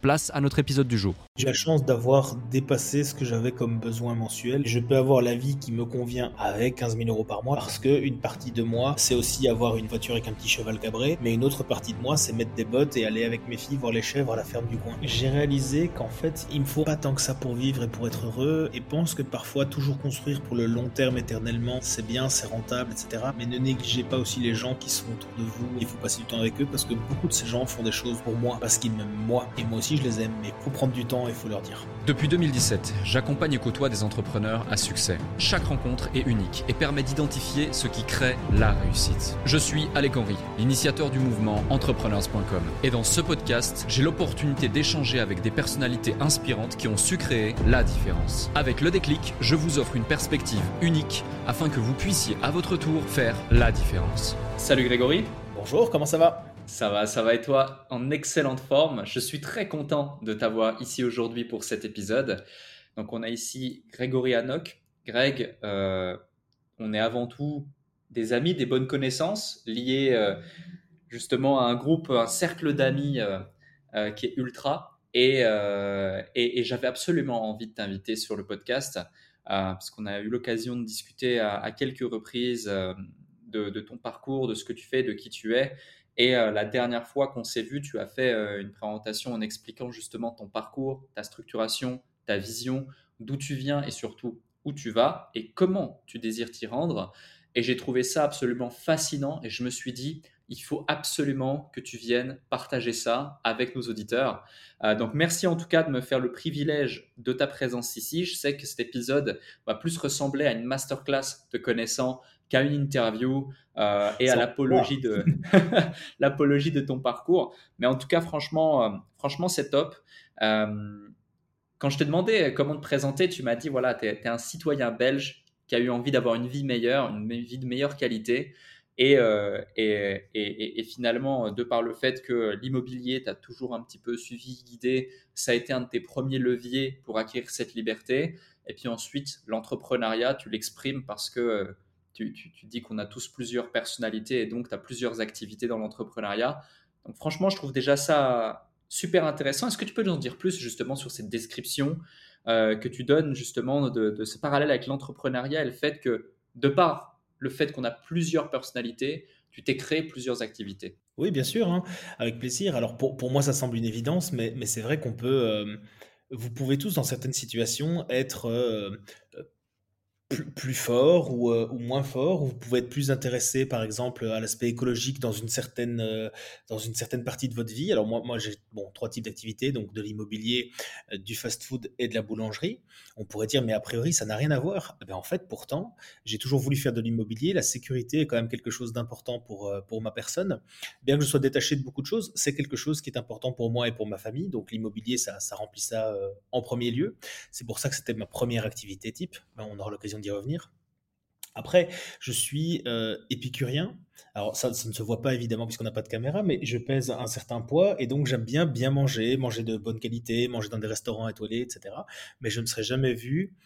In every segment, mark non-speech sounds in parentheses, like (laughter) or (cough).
place à notre épisode du jour. J'ai la chance d'avoir dépassé ce que j'avais comme besoin mensuel. Je peux avoir la vie qui me convient avec 15 000 euros par mois parce que une partie de moi, c'est aussi avoir une voiture avec un petit cheval cabré, mais une autre partie de moi, c'est mettre des bottes et aller avec mes filles voir les chèvres à la ferme du coin. J'ai réalisé qu'en fait, il me faut pas tant que ça pour vivre et pour être heureux et pense que parfois toujours construire pour le long terme éternellement, c'est bien, c'est rentable, etc. Mais ne négligez pas aussi les gens qui sont autour de vous. Il faut passer du temps avec eux parce que beaucoup de ces gens font des choses pour moi parce qu'ils m'aiment moi et moi aussi je les aime. Mais il faut prendre du temps et il faut leur dire. Depuis 2017, j'accompagne et côtoie des entrepreneurs à succès. Chaque rencontre est unique et permet d'identifier ce qui crée la réussite. Je suis Alec Henry, l'initiateur du mouvement entrepreneurs.com. Et dans ce podcast, j'ai l'opportunité d'échanger avec des personnalités inspirantes qui ont su créer la différence. Avec le déclic, je vous offre une perspective unique afin que vous puissiez à votre tour faire la différence. Salut Grégory. Bonjour, comment ça va? Ça va, ça va et toi En excellente forme. Je suis très content de t'avoir ici aujourd'hui pour cet épisode. Donc on a ici Grégory Hanok. Greg, euh, on est avant tout des amis, des bonnes connaissances liées euh, justement à un groupe, un cercle d'amis euh, qui est ultra. Et, j'avais absolument envie de t'inviter sur le podcast parce qu'on a eu l'occasion de discuter à, quelques reprises de, ton parcours, de ce que tu fais, de qui tu es. Et euh, la dernière fois qu'on s'est vu, tu as fait euh, une présentation en expliquant justement ton parcours, ta structuration, ta vision, d'où tu viens et surtout où tu vas et comment tu désires t'y rendre. Et j'ai trouvé ça absolument fascinant et je me suis dit, il faut absolument que tu viennes partager ça avec nos auditeurs. Euh, donc merci en tout cas de me faire le privilège de ta présence ici. Je sais que cet épisode va plus ressembler à une masterclass te connaissant qu'à une interview euh, et à l'apologie de (laughs) l'apologie de ton parcours. Mais en tout cas, franchement, euh, franchement, c'est top. Euh, quand je t'ai demandé comment te présenter, tu m'as dit voilà, tu es, un citoyen belge qui a eu envie d'avoir une vie meilleure, une vie de meilleure qualité. Et, et, et, et, finalement, de par le fait que l'immobilier t'a toujours un petit peu suivi, guidé, ça a été un de tes premiers leviers pour acquérir cette liberté. Et puis ensuite, l'entrepreneuriat, tu l'exprimes parce que tu, dis qu'on a tous plusieurs personnalités et donc tu as plusieurs activités dans l'entrepreneuriat. Donc franchement, je trouve déjà ça super intéressant. Est-ce que tu peux nous en dire plus justement sur cette description euh, que tu donnes justement de, ce parallèle avec l'entrepreneuriat et le fait que de par le fait qu'on a plusieurs personnalités, tu t'es créé plusieurs activités? Oui, bien sûr, hein, avec plaisir. Alors pour, pour, moi, ça semble une évidence, mais, mais c'est vrai qu'on peut... Euh, vous pouvez tous, dans certaines situations, être euh, plus, fort ou, euh, ou, moins fort, ou vous pouvez être plus intéressé par exemple à l'aspect écologique dans une certaine euh, dans une certaine partie de votre vie. Alors moi moi j'ai bon trois types d'activités donc de l'immobilier, euh, du fast-food et de la boulangerie. On pourrait dire mais a priori ça n'a rien à voir. Eh ben, en fait pourtant j'ai toujours voulu faire de l'immobilier. La sécurité est quand même quelque chose d'important pour pour ma personne. Bien que je sois détaché de beaucoup de choses, c'est quelque chose qui est important pour moi et pour ma famille. Donc l'immobilier ça ça remplit ça en premier lieu. C'est pour ça que c'était ma première activité type. Ben, on aura l'occasion d'y revenir. Après, je suis euh, épicurien. Alors ça, ça, ne se voit pas évidemment puisqu'on n'a pas de caméra, mais je pèse un certain poids et donc j'aime bien bien manger, manger de bonne qualité, manger dans des restaurants étoilés, etc. Mais je ne serais jamais vu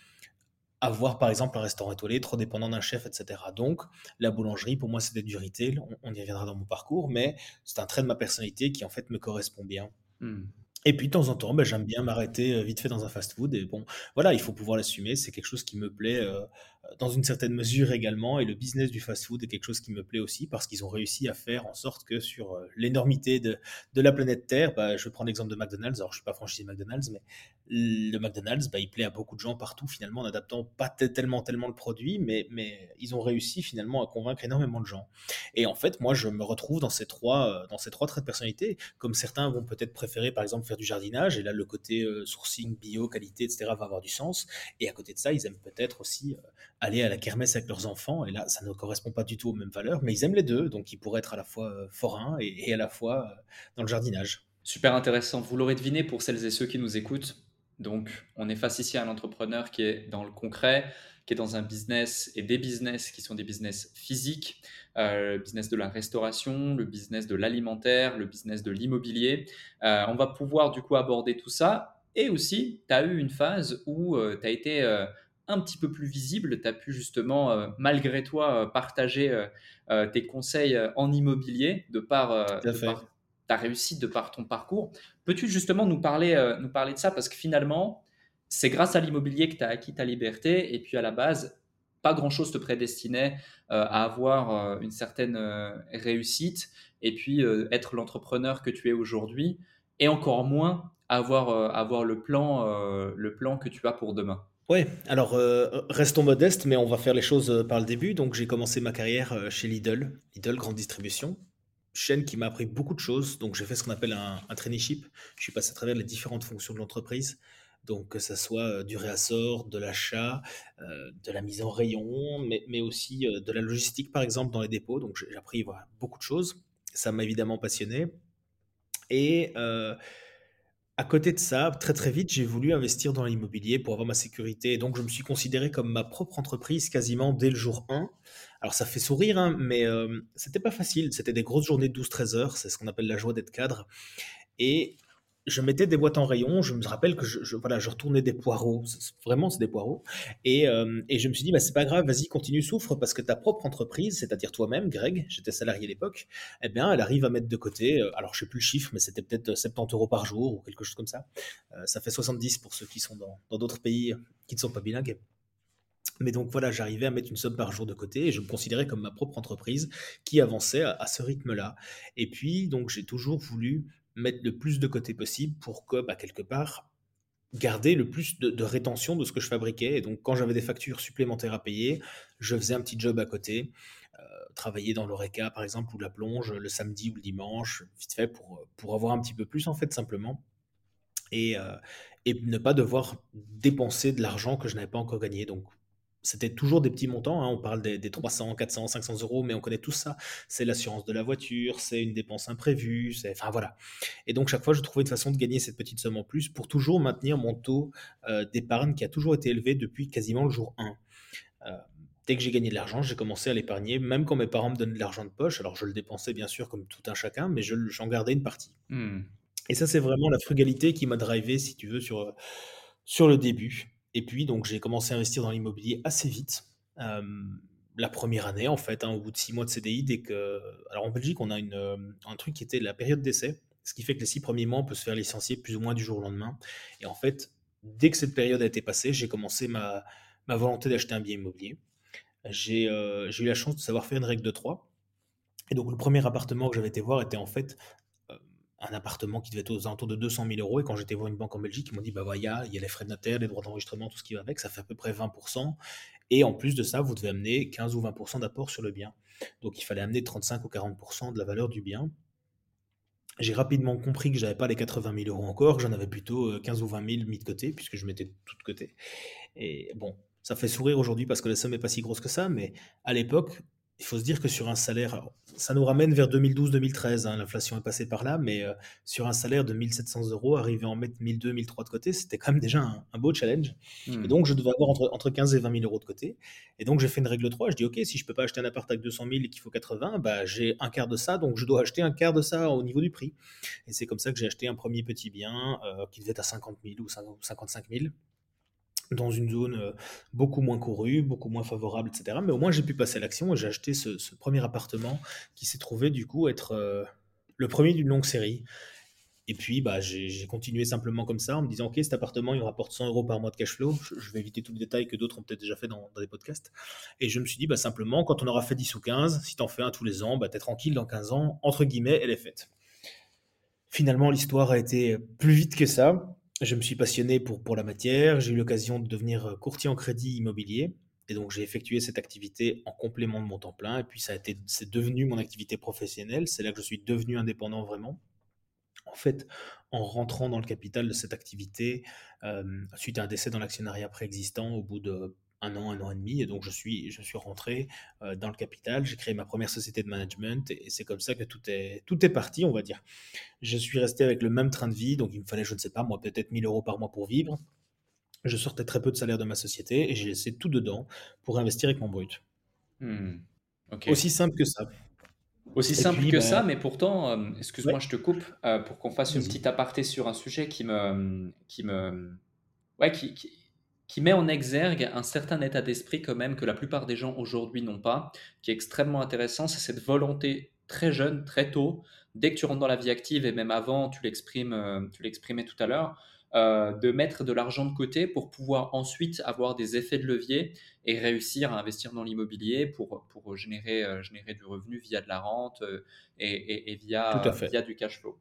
avoir par exemple un restaurant étoilé trop dépendant d'un chef, etc. Donc la boulangerie, pour moi, c'était du retail. On, y reviendra dans mon parcours, mais c'est un trait de ma personnalité qui en fait me correspond bien. Hmm. Et puis de temps en temps, bah, j'aime bien m'arrêter, heu, vite fait dans un fast-food et bon, voilà, il faut pouvoir l'assumer. C'est quelque chose qui me plaît, heu, dans une certaine mesure également et le business du fast-food est quelque chose qui me plaît aussi parce qu'ils ont réussi à faire en sorte que sur, heu, l'énormité de de la planète Terre, bah, je prends l'exemple de McDonald's. Alors je suis pas franchisé McDonald's, mais le McDonald's, bah, il plaît à beaucoup de gens partout finalement en adaptant pas tellement tellement le produit, mais mais ils ont réussi finalement à convaincre énormément de gens. Et en fait, moi, je me retrouve dans ces trois, heu, dans ces 3 traits de personnalité. Comme certains vont peut-être préférer, par exemple, faire du jardinage et là, le côté, heu, sourcing, bio, qualité et cetera va avoir du sens et à côté de ça, ils aiment peut-être aussi, aller à la kermesse avec leurs enfants et là, ça ne correspond pas du tout aux mêmes valeurs, mais ils aiment les 2, donc ils pourraient être à la fois, heu, forains et à la fois, heu, dans le jardinage. Super intéressant. Vous l'aurez deviné pour celles et ceux qui nous écoutent. Donc, on est face ici à un entrepreneur qui est dans le concret, qui est dans un business et des business qui sont des business physiques, euh, le business de la restauration, le business de l'alimentaire, le business de l'immobilier. Euh, on va pouvoir du coup aborder tout ça. Et aussi, tu as eu une phase où euh, tu as été euh, un petit peu plus visible, tu as pu justement, euh, malgré toi, euh, partager euh, tes conseils en immobilier de par, de ta réussite, de par ton parcours. Peux-tu justement nous parler, nous parler de ça? Parce que finalement, c'est grâce à l'immobilier que tu as acquis ta liberté et puis à la base, pas grand-chose te prédestinait à avoir une certaine réussite et puis être l'entrepreneur que tu es aujourd'hui et encore moins avoir, avoir le plan, le plan que tu as pour demain. Ouais, alors, heu, restons modestes, mais on va faire les choses, heu, par le début. Donc j'ai commencé ma carrière, heu, chez Lidl, Lidl grande distribution, chaîne qui m'a appris beaucoup de choses. Donc j'ai fait ce qu'on appelle un traineeship. Je suis passé à travers les différentes fonctions de l'entreprise. Donc que ça soit, du réassort, de l'achat, de la mise en rayon, mais aussi, de la logistique, par exemple, dans les dépôts. Donc j'ai appris, beaucoup de choses. Ça m'a évidemment passionné et à côté de ça, très, très vite, j'ai voulu investir dans l'immobilier pour avoir ma sécurité. Et donc, je me suis considéré comme ma propre entreprise quasiment dès le jour 1. Alors, ça fait sourire, hein, mais euh, c'était pas facile. C'était des grosses journées de 12-13 heures. C'est ce qu'on appelle la joie d'être cadre. Et je mettais des boîtes en rayon. Je me rappelle que je, voilà, je retournais des poireaux. Vraiment, c'est des poireaux. Et, euh, et je me suis dit, bah, c'est pas grave, vas-y, continue, souffre, parce que ta propre entreprise, c'est-à-dire toi-même, Greg, j'étais salarié à l'époque, eh bien, elle arrive à mettre de côté, euh, alors je sais plus le chiffre, mais c'était peut-être 70 euros par jour ou quelque chose comme ça. Euh, ça fait 70 pour ceux qui sont dans dans d'autres pays qui ne sont pas bilingues. Mais donc voilà, j'arrivais à mettre une somme par jour de côté et je me considérais comme ma propre entreprise qui avançait à, à ce rythme-là. Et puis, donc, j'ai toujours voulu mettre le plus de côté possible pour que, bah, quelque part, garder le plus de, rétention de ce que je fabriquais. Et donc, quand j'avais des factures supplémentaires à payer, je faisais un petit job à côté, euh, travailler dans l'ORECA, par exemple, ou la plonge, le samedi ou le dimanche, vite fait, pour, pour avoir un petit peu plus, en fait, simplement et, euh, et ne pas devoir dépenser de l'argent que je n'avais pas encore gagné. Donc, c'était toujours des petits montants. hein. On parle des, des 300, 400, 500 euros, mais on connaît tout ça. C'est l'assurance de la voiture, c'est une dépense imprévue, c'est, enfin voilà. Et donc, chaque fois, je trouvais une façon de gagner cette petite somme en plus pour toujours maintenir mon taux euh, d'épargne qui a toujours été élevé depuis quasiment le jour 1. Euh, dès que j'ai gagné de l'argent, j'ai commencé à l'épargner, même quand mes parents me donnaient de l'argent de poche. Alors, je le dépensais bien sûr comme tout un chacun, mais je, j'en gardais une partie. Hmm. Et ça, c'est vraiment la frugalité qui m'a drivé, si tu veux, sur, sur le début. Et puis donc j'ai commencé à investir dans l'immobilier assez vite. La première année, en fait, hein, au bout de 6 mois de CDI, dès que alors en Belgique, on a une, hem, un truc qui était la période d'essai, ce qui fait que les 6 premiers mois, on peut se faire licencier plus ou moins du jour au lendemain. Et en fait, dès que cette période a été passée, j'ai commencé ma ma volonté d'acheter un bien immobilier. J'ai, heu, j'ai eu la chance de savoir faire une règle de 3. Et donc le premier appartement que j'avais été voir était en fait euh, un appartement qui devait être aux alentours de 200 000 euros. Et quand j'étais voir une banque en Belgique, ils m'ont dit bah voilà, il y a, les frais de notaire, les droits d'enregistrement, tout ce qui va avec, ça fait à peu près 20%. Et en plus de ça, vous devez amener 15 ou 20% d'apport sur le bien. Donc il fallait amener 35 ou 40% de la valeur du bien. J'ai rapidement compris que j'avais pas les 80 000 euros encore, j'en avais plutôt euh, 15 ou 20 000 mis de côté, puisque je mettais tout de côté. Et bon, ça fait sourire aujourd'hui parce que la somme n'est pas si grosse que ça, mais à l'époque, il faut se dire que sur un salaire, ça nous ramène vers 2012-2013, hein, l'inflation est passée par là, mais euh, sur un salaire de 1700 euros, arriver à en mettre 1200, 1300 de côté, c'était quand même déjà un, un beau challenge. Et Hmm. donc, je devais avoir entre, entre 15 et 20 000 euros de côté. Et donc, j'ai fait une règle 3. Je dis, OK, si je peux pas acheter un appart avec 200 000 et qu'il faut 80, bah, j'ai un quart de ça, donc je dois acheter un quart de ça au niveau du prix. Et c'est comme ça que j'ai acheté un premier petit bien euh, qui devait être à 50 000 ou 55 000 dans une zone euh, beaucoup moins courue, beaucoup moins favorable, etc. Mais au moins, j'ai pu passer à l'action et j'ai acheté ce, premier appartement qui s'est trouvé du coup être euh, le premier d'une longue série. Et puis, bah, j'ai continué simplement comme ça en me disant, OK, cet appartement, il rapporte 100 euros par mois de cash flow. Je, vais éviter tout le détail que d'autres ont peut-être déjà fait dans, des podcasts. Et je me suis dit, bah, simplement, quand on aura fait 10 ou 15, si tu en fais un tous les ans, bah, tu es tranquille dans 15 ans, entre guillemets, elle est faite. Finalement, l'histoire a été plus vite que ça. Je me suis passionné pour, pour la matière. J'ai eu l'occasion de devenir courtier en crédit immobilier. Et donc, j'ai effectué cette activité en complément de mon temps plein. Et puis, ça a été, c'est devenu mon activité professionnelle. C'est là que je suis devenu indépendant vraiment en fait, en rentrant dans le capital de cette activité, suite à un décès dans l'actionnariat préexistant au bout de un an, un an et demi, et donc je suis, je suis rentré dans le capital, j'ai créé ma première société de management, et, c'est comme ça que tout est, tout est parti, on va dire. Je suis resté avec le même train de vie, donc il me fallait, je ne sais pas, moi, peut-être 1000 euros par mois pour vivre. Je sortais très peu de salaire de ma société, et j'ai laissé tout dedans pour investir avec mon brut. Mmh. Aussi simple que ça. Aussi simple que ça, ben mais pourtant, euh, excuse-moi, je te coupe euh, pour qu'on fasse une petite aparté sur un sujet qui me, qui me, ouais, qui, qui, met en exergue un certain état d'esprit quand même que la plupart des gens aujourd'hui n'ont pas, qui est extrêmement intéressant, c'est cette volonté très jeune, très tôt, dès que tu rentres dans la vie active et même avant, tu l'exprimes, euh, tu l'exprimais tout à l'heure, euh, de mettre de l'argent de côté pour pouvoir ensuite avoir des effets de levier et réussir à investir dans l'immobilier pour, pour générer, euh, générer du revenu via de la rente euh, et, et, via, via du cash flow.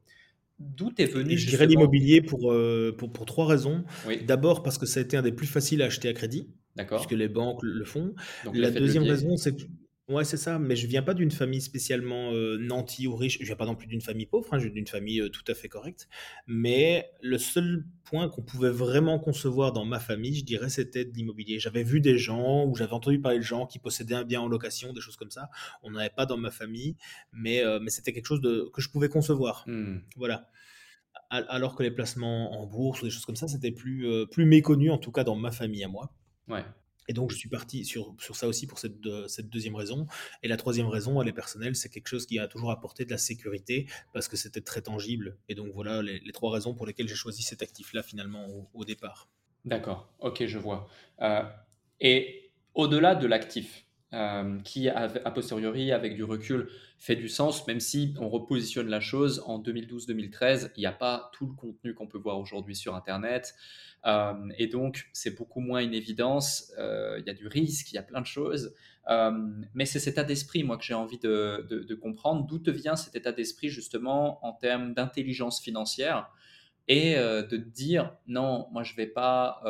D'où est venu Je dirais l'immobilier pour, pour, pour, trois raisons. D'abord parce que ça a été un des plus faciles à acheter à crédit, puisque les banques le font. la deuxième raison, c'est que Ouais, c'est ça, mais je viens pas d'une famille spécialement euh, nantie ou riche. Je viens pas non plus d'une famille pauvre, hein, je viens d'une famille euh, tout à fait correcte. Mais le seul point qu'on pouvait vraiment concevoir dans ma famille, je dirais, c'était de l'immobilier. J'avais vu des gens ou j'avais entendu parler de gens qui possédaient un bien en location, des choses comme ça. On n'avait pas dans ma famille, mais, euh, mais c'était quelque chose de, que je pouvais concevoir. Mmh. Voilà. Alors que les placements en bourse ou des choses comme ça, c'était plus, plus méconnu, en tout cas dans ma famille à moi. Ouais. Et donc, je suis parti sur, sur ça aussi pour cette, cette deuxième raison. Et la troisième raison, elle est personnelle, c'est quelque chose qui a toujours apporté de la sécurité parce que c'était très tangible. Et donc, voilà les, trois raisons pour lesquelles j'ai choisi cet actif-là finalement au, départ. D'accord, ok, je vois. Euh, et au-delà de l'actif, euh, qui a, posteriori, avec du recul, fait du sens, même si on repositionne la chose en 2012-2013, il n'y a pas tout le contenu qu'on peut voir aujourd'hui sur Internet. Euh, et donc, c'est beaucoup moins une évidence. Euh, il y a du risque, il y a plein de choses. mais c'est cet état d'esprit, moi, que j'ai envie de, de comprendre. D'où te vient cet état d'esprit, justement, en termes d'intelligence financière et de te dire non, moi je ne vais pas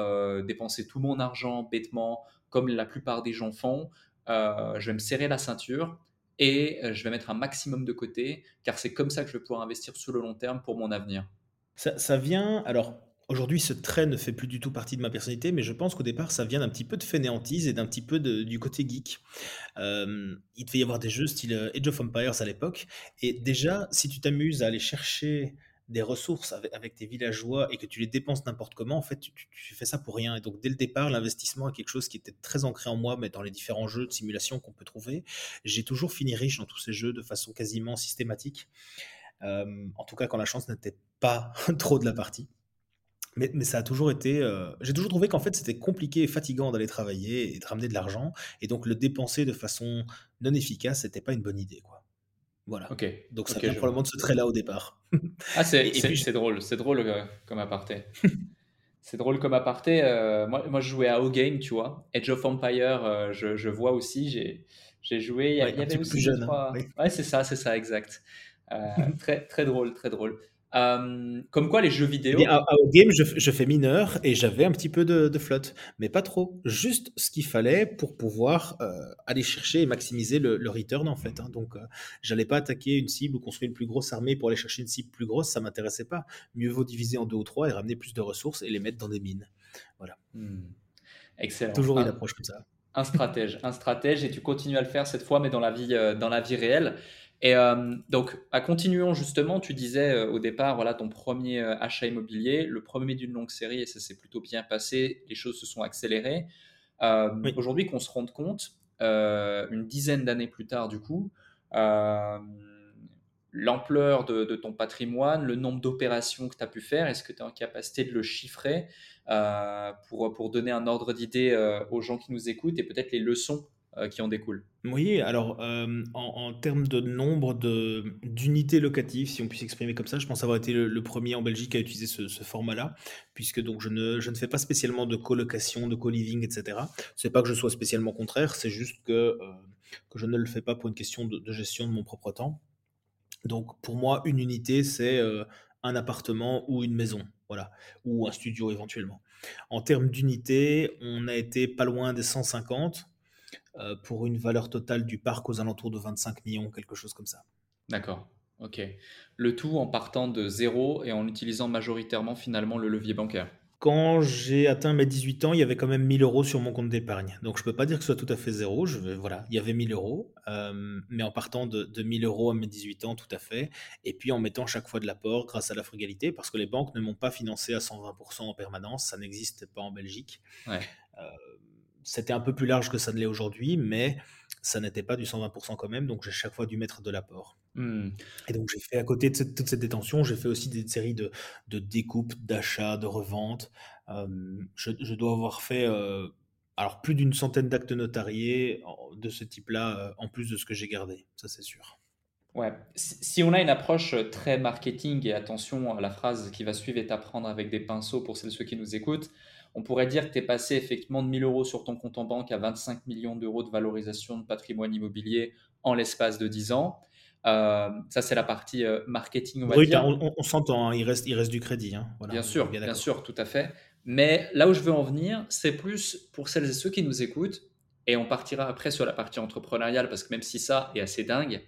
dépenser tout mon argent bêtement comme la plupart des gens font. Euh, je vais me serrer la ceinture et euh, je vais mettre un maximum de côté, car c'est comme ça que je vais pouvoir investir sur le long terme pour mon avenir. Ça, vient, alors aujourd'hui ce trait ne fait plus du tout partie de ma personnalité, mais je pense qu'au départ ça vient d'un petit peu de fainéantise et d'un petit peu du côté geek. Euh, il devait y avoir des jeux style Age of Empires à l'époque, et déjà si tu t'amuses à aller chercher des ressources avec, tes villageois et que tu les dépenses n'importe comment, en fait, tu, fais ça pour rien. Et donc, dès le départ, l'investissement est quelque chose qui était très ancré en moi, mais dans les différents jeux de simulation qu'on peut trouver, j'ai toujours fini riche dans tous ces jeux de façon quasiment systématique. Euh, en tout cas, quand la chance n'était pas (laughs) trop de la partie. Mais, ça a toujours été. Euh, j'ai toujours trouvé qu'en fait, c'était compliqué et fatigant d'aller travailler et de ramener de l'argent. Et donc, le dépenser de façon non efficace, c'était pas une bonne idée. Quoi. Voilà. Ok. Donc ça vient probablement de ce trait-là au départ. ah, c'est drôle, c'est drôle euh, comme aparté. (laughs) c'est drôle comme aparté. Euh, moi, moi, je jouais à O-Game, tu vois. Edge of Empire, euh, je, je, vois aussi. J'ai joué. Il y, avait aussi plus jeune, hein. Ouais, c'est ça, c'est ça, exact. (laughs) très, très drôle, très drôle. Euh, comme quoi les jeux vidéo. à, game, je, fais mineur et j'avais un petit peu de, flotte, mais pas trop. Juste ce qu'il fallait pour pouvoir euh, aller chercher et maximiser le, return en fait. Hein. Donc, euh, j'allais pas attaquer une cible ou construire une plus grosse armée pour aller chercher une cible plus grosse, ça m'intéressait pas. Mieux vaut diviser en deux ou trois et ramener plus de ressources et les mettre dans des mines. Voilà. Hmm. Excellent. Toujours une approche comme ça. Un stratège, un stratège, et tu continues à le faire cette fois, mais dans la vie, dans la vie réelle. Et euh, donc, à continuant justement, tu disais euh, au départ, voilà, ton premier euh, achat immobilier, le premier d'une longue série, et ça s'est plutôt bien passé, les choses se sont accélérées. Aujourd'hui, qu'on se rende compte, une dizaine d'années plus tard, du coup, l'ampleur de, de, ton patrimoine, le nombre d'opérations que tu as pu faire, est-ce que tu es en capacité de le chiffrer pour, pour donner un ordre d'idée aux gens qui nous écoutent et peut-être les leçons qui en découlent. Oui, alors en, termes de nombre d'unités locatives, si on puisse exprimer comme ça, je pense avoir été le, premier en Belgique à utiliser ce, format-là, puisque donc je ne, je ne fais pas spécialement de colocation, de co-living, etc. C'est pas que je sois spécialement contraire, c'est juste que, que je ne le fais pas pour une question de, de gestion de mon propre temps. Donc pour moi, une unité, c'est un appartement ou une maison, voilà, ou un studio éventuellement. En termes d'unités, on a été pas loin des 150 euh, pour une valeur totale du parc aux alentours de 25 millions, quelque chose comme ça. D'accord, ok. Le tout en partant de zéro et en utilisant majoritairement finalement le levier bancaire. Quand j'ai atteint mes 18 ans, il y avait quand même 1000 euros sur mon compte d'épargne. Donc je ne peux pas dire que ce soit tout à fait zéro. Je, voilà, il y avait 1000 euros, euh, mais en partant de, de 1000 euros à mes 18 ans, tout à fait. Et puis en mettant chaque fois de l'apport grâce à la frugalité, parce que les banques ne m'ont pas financé à 120% en permanence. Ça n'existe pas en Belgique. Euh, c'était un peu plus large que ça ne l'est aujourd'hui, mais ça n'était pas du 120% quand même, donc j'ai chaque fois dû mettre de l'apport. Hmm. Et donc j'ai fait à côté de toute cette détention, j'ai fait aussi des séries de, de découpes, d'achats, de reventes. Euh, je, dois avoir fait euh, alors plus d'une centaine d'actes notariés de ce type-là, euh, en plus de ce que j'ai gardé, ça c'est sûr. Ouais, si on a une approche très marketing, et attention, la phrase qui va suivre est à prendre avec des pinceaux pour celles ceux qui nous écoutent, on pourrait dire que tu es passé effectivement de 1000 euros sur ton compte en banque à 25 millions d'euros de valorisation de patrimoine immobilier en l'espace de 10 ans. Euh, ça, c'est la partie euh, marketing. On, dire. on, s'entend, hein, il, reste, il reste du crédit. Hein. bien sûr, bien, sûr, tout à fait. Mais là où je veux en venir, c'est plus pour celles et ceux qui nous écoutent, et on partira après sur la partie entrepreneuriale, parce que même si ça est assez dingue,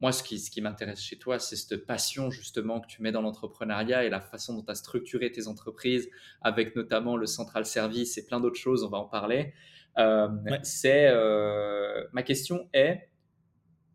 moi, ce qui, ce qui m'intéresse chez toi, c'est cette passion justement que tu mets dans l'entrepreneuriat et la façon dont tu as structuré tes entreprises, avec notamment le central service et plein d'autres choses, on va en parler. Euh, c'est euh, Ma question est,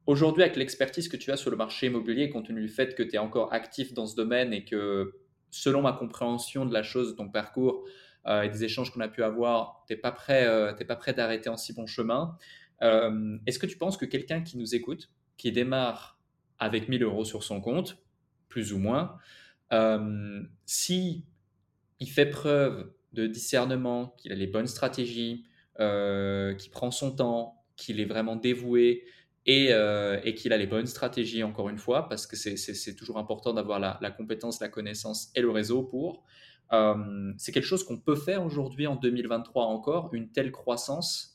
aujourd'hui, avec l'expertise que tu as sur le marché immobilier, compte tenu du fait que tu es encore actif dans ce domaine et que, selon ma compréhension de la chose, de ton parcours euh, et des échanges qu'on a pu avoir, tu n'es pas prêt, pas prêt d'arrêter en si bon chemin. Est-ce que tu penses que quelqu'un qui nous écoute, qui démarre avec 1000 euros sur son compte, plus ou moins, euh, si il fait preuve de discernement, qu'il a les bonnes stratégies, euh, qu'il prend son temps, qu'il est vraiment dévoué et, euh, et qu'il a les bonnes stratégies, encore une fois, parce que c'est toujours important d'avoir la, la, compétence, la connaissance et le réseau pour. Euh, c'est quelque chose qu'on peut faire aujourd'hui en 2023 encore, une telle croissance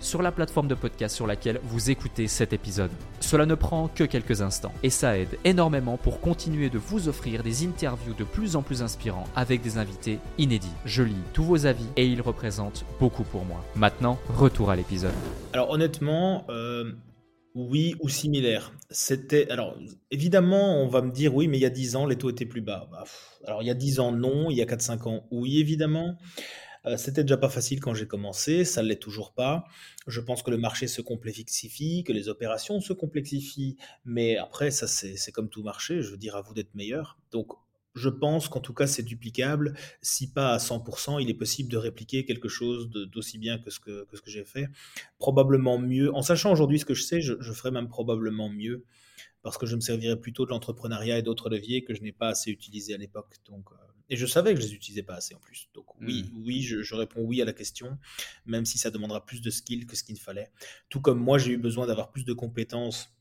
sur la plateforme de podcast sur laquelle vous écoutez cet épisode. Cela ne prend que quelques instants et ça aide énormément pour continuer de vous offrir des interviews de plus en plus inspirants avec des invités inédits. Je lis tous vos avis et ils représentent beaucoup pour moi. Maintenant, retour à l'épisode. Alors honnêtement, euh, oui ou similaire. C'était alors évidemment, on va me dire oui, mais il y a 10 ans les taux étaient plus bas. Bah, alors il y a 10 ans non, il y a 4-5 ans oui évidemment. Euh, c'était déjà pas facile quand j'ai commencé, ça ne l'est toujours pas. Je pense que le marché se complexifie, que les opérations se complexifient, mais après, ça c'est comme tout marché, je veux dire à vous d'être meilleur. Donc je pense qu'en tout cas c'est duplicable. Si pas à 100%, il est possible de répliquer quelque chose d'aussi bien que ce que, j'ai fait. Probablement mieux. En sachant aujourd'hui ce que je sais, je, je ferai même probablement mieux parce que je me servirai plutôt de l'entrepreneuriat et d'autres leviers que je n'ai pas assez utilisés à l'époque. Donc, euh, et je savais que je les utilisais pas assez en plus. Donc oui, mmh. oui, je, réponds oui à la question, même si ça demandera plus de skills que ce qu'il fallait. Tout comme moi, j'ai eu besoin d'avoir plus de compétences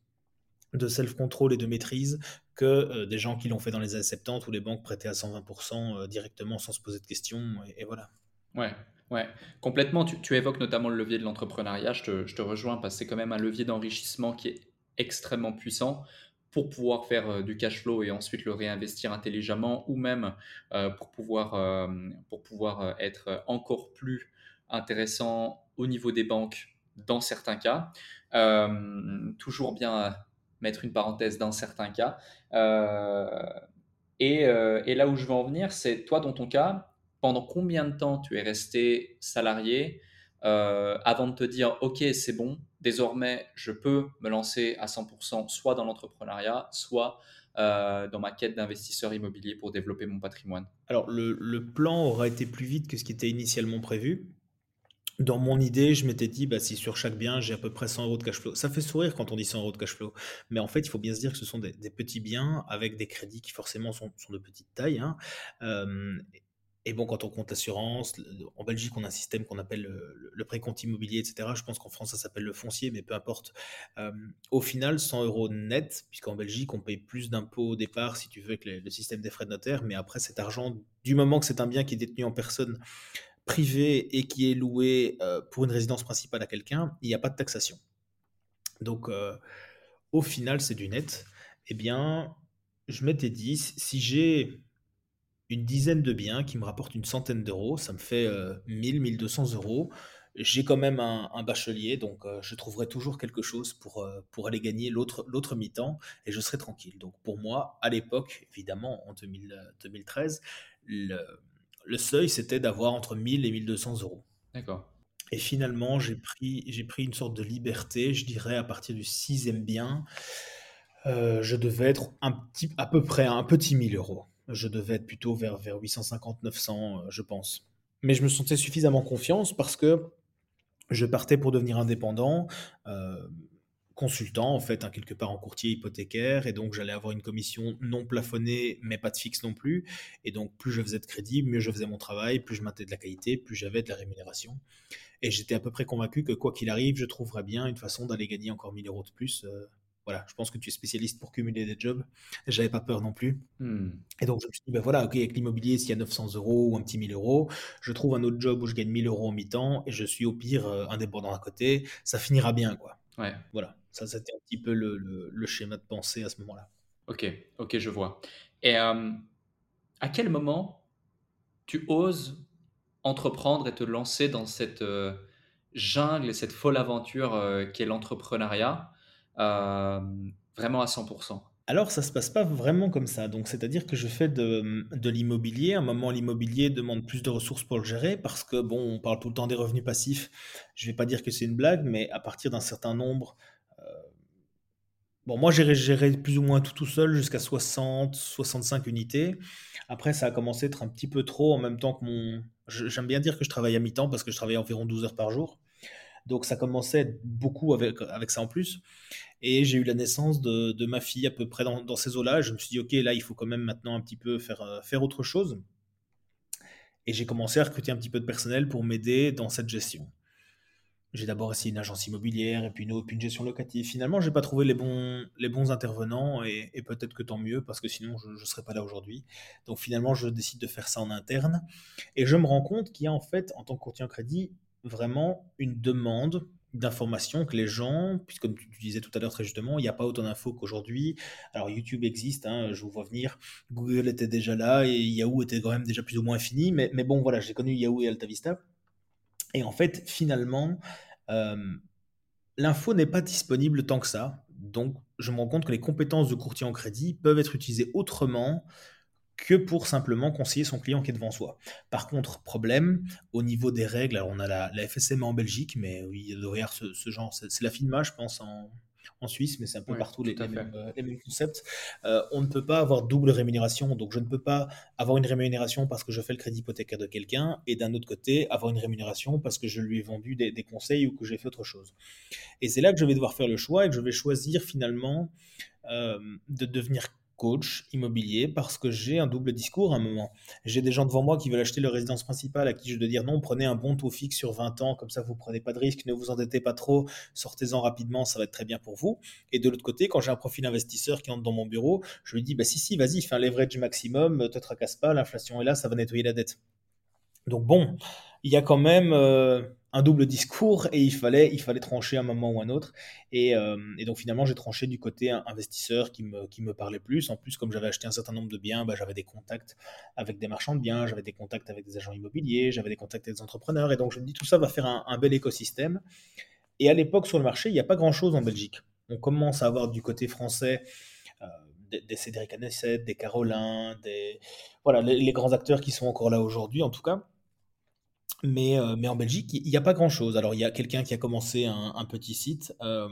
de self-control et de maîtrise que euh, des gens qui l'ont fait dans les années 70 où les banques prêtaient à 120% euh, directement sans se poser de questions. Et, voilà. Ouais, ouais, complètement. Tu, évoques notamment le levier de l'entrepreneuriat. Je te, je te rejoins parce que c'est quand même un levier d'enrichissement qui est extrêmement puissant pour pouvoir faire euh, du cash flow et ensuite le réinvestir intelligemment ou même euh, pour pouvoir, euh, être encore plus intéressant au niveau des banques dans certains cas. toujours bien mettre une parenthèse dans certains cas. Et, et, là où je veux en venir, c'est toi dans ton cas, pendant combien de temps tu es resté salarié avant de te dire, OK, c'est bon, désormais, je peux me lancer à 100% soit dans l'entrepreneuriat, soit dans ma quête d'investisseur immobilier pour développer mon patrimoine Alors, le, le, plan aura été plus vite que ce qui était initialement prévu. Dans mon idée, je m'étais dit, bah, si sur chaque bien, j'ai à peu près 100 euros de cash flow. Ça fait sourire quand on dit 100 euros de cash flow. Mais en fait, il faut bien se dire que ce sont des, petits biens avec des crédits qui forcément sont, de petite taille. Hein. Et bon, quand on compte l'assurance, en Belgique, on a un système qu'on appelle le, le précompte immobilier, etc. Je pense qu'en France, ça s'appelle le foncier, mais peu importe. au final, 100 euros net, puisqu'en Belgique, on paye plus d'impôts au départ, si tu veux, que le système des frais de notaire. Mais après, cet argent, du moment que c'est un bien qui est détenu en personne, privé et qui est loué euh, pour une résidence principale à quelqu'un, il n'y a pas de taxation. Donc, euh, au final, c'est du net. Eh bien, je m'étais dit, si j'ai une dizaine de biens qui me rapportent une centaine d'euros, ça me fait 1000, euh, 1200 euros. J'ai quand même un, bachelier, donc je trouverai toujours quelque chose pour, pour aller gagner l'autre mi-temps et je serai tranquille. Donc pour moi, à l'époque, évidemment, en 2013, le, le seuil, c'était d'avoir entre 1000 et 1200 euros. D'accord. Et finalement, j'ai pris, j'ai pris une sorte de liberté, je dirais, à partir du sixième bien. Euh, je devais être un petit, à peu près un petit 1000 euros. Je devais être plutôt vers, vers 850-900, euh, je pense. Mais je me sentais suffisamment confiance parce que je partais pour devenir indépendant. Euh, consultant, en fait, hein, quelque part en courtier hypothécaire, et donc j'allais avoir une commission non plafonnée, mais pas de fixe non plus. Et donc, plus je faisais de crédit, mieux je faisais mon travail, plus je maintenais de la qualité, plus j'avais de la rémunération. Et j'étais à peu près convaincu que quoi qu'il arrive, je trouverais bien une façon d'aller gagner encore 1000 euros de plus. Euh, voilà, je pense que tu es spécialiste pour cumuler des jobs. J'avais pas peur non plus. Hmm. Et donc, je me suis dit, ben voilà, ok, avec l'immobilier, s'il y a 900 euros ou un petit 1000 euros, je trouve un autre job où je gagne 1000 euros en mi-temps et je suis au pire euh, indépendant à côté. Ça finira bien, quoi. Ouais. Voilà. Ça, c'était un petit peu le, schéma de pensée à ce moment-là. Ok, ok, je vois. Et euh, à quel moment tu oses entreprendre et te lancer dans cette euh, jungle et cette folle aventure euh, qui est l'entrepreneuriat? Vraiment à 100% alors, ça se passe pas vraiment comme ça. Donc, c'est-à-dire que je fais de, l'immobilier. À un moment, l'immobilier demande plus de ressources pour le gérer parce que, bon, on parle tout le temps des revenus passifs. Je vais pas dire que c'est une blague, mais à partir d'un certain nombre Bon, moi, j'ai géré plus ou moins tout tout seul jusqu'à 60, 65 unités. Après, ça a commencé à être un petit peu trop en même temps que mon. J'aime bien dire que je travaille à mi-temps parce que je travaille environ 12 heures par jour. Donc, ça commençait beaucoup avec, ça en plus. Et j'ai eu la naissance de, ma fille à peu près dans, ces eaux-là. Je me suis dit, OK, là, il faut quand même maintenant un petit peu faire, euh, faire autre chose. Et j'ai commencé à recruter un petit peu de personnel pour m'aider dans cette gestion. J'ai d'abord essayé une agence immobilière et puis une, une gestion locative. Finalement, je n'ai pas trouvé les bons, les bons intervenants et, peut-être que tant mieux parce que sinon je ne serais pas là aujourd'hui. Donc finalement, je décide de faire ça en interne et je me rends compte qu'il y a en fait, en tant que courtier en crédit, vraiment une demande d'informations que les gens, puisque comme tu disais tout à l'heure très justement, il n'y a pas autant d'infos qu'aujourd'hui. Alors YouTube existe, hein, je vous vois venir, Google était déjà là et Yahoo était quand même déjà plus ou moins fini, mais, mais bon voilà, j'ai connu Yahoo et AltaVista. Et en fait, finalement, euh, l'info n'est pas disponible tant que ça. Donc, je me rends compte que les compétences de courtier en crédit peuvent être utilisées autrement que pour simplement conseiller son client qui est devant soi. Par contre, problème, au niveau des règles, alors on a la, la FSM en Belgique, mais oui, derrière ce, ce genre, c'est la FINMA, je pense, en, en Suisse, mais c'est un peu partout les, les, mêmes, concepts. Euh, on ne peut pas avoir double rémunération, donc je ne peux pas avoir une rémunération parce que je fais le crédit hypothécaire de quelqu'un, et d'un autre côté, avoir une rémunération parce que je lui ai vendu des, conseils ou que j'ai fait autre chose. Et c'est là que je vais devoir faire le choix et que je vais choisir finalement euh, de devenir coach immobilier parce que j'ai un double discours à un moment. J'ai des gens devant moi qui veulent acheter leur résidence principale à qui je dois dire non, prenez un bon taux fixe sur 20 ans, comme ça vous prenez pas de risque, ne vous endettez pas trop, sortez-en rapidement, ça va être très bien pour vous. Et de l'autre côté, quand j'ai un profil investisseur qui entre dans mon bureau, je lui dis bah si si, vas-y, fais un leverage maximum, te tracasse pas, l'inflation est là, ça va nettoyer la dette. Donc bon, il y a quand même euh, un double discours et il fallait, il fallait trancher un moment ou un autre. Et, euh, donc finalement, j'ai tranché du côté investisseur qui me, qui me parlait plus. En plus, comme j'avais acheté un certain nombre de biens, bah, j'avais des contacts avec des marchands de biens, j'avais des contacts avec des agents immobiliers, j'avais des contacts avec des entrepreneurs. Et donc je me dis, tout ça va faire un, bel écosystème. Et à l'époque, sur le marché, il n'y a pas grand-chose en Belgique. On commence à avoir du côté français euh, des, Cédric Anesset, des Carolins, des... Voilà, les grands acteurs qui sont encore là aujourd'hui, en tout cas. Mais, euh, mais en Belgique, il n'y a pas grand-chose. Alors, il y a quelqu'un qui a commencé un, petit site euh,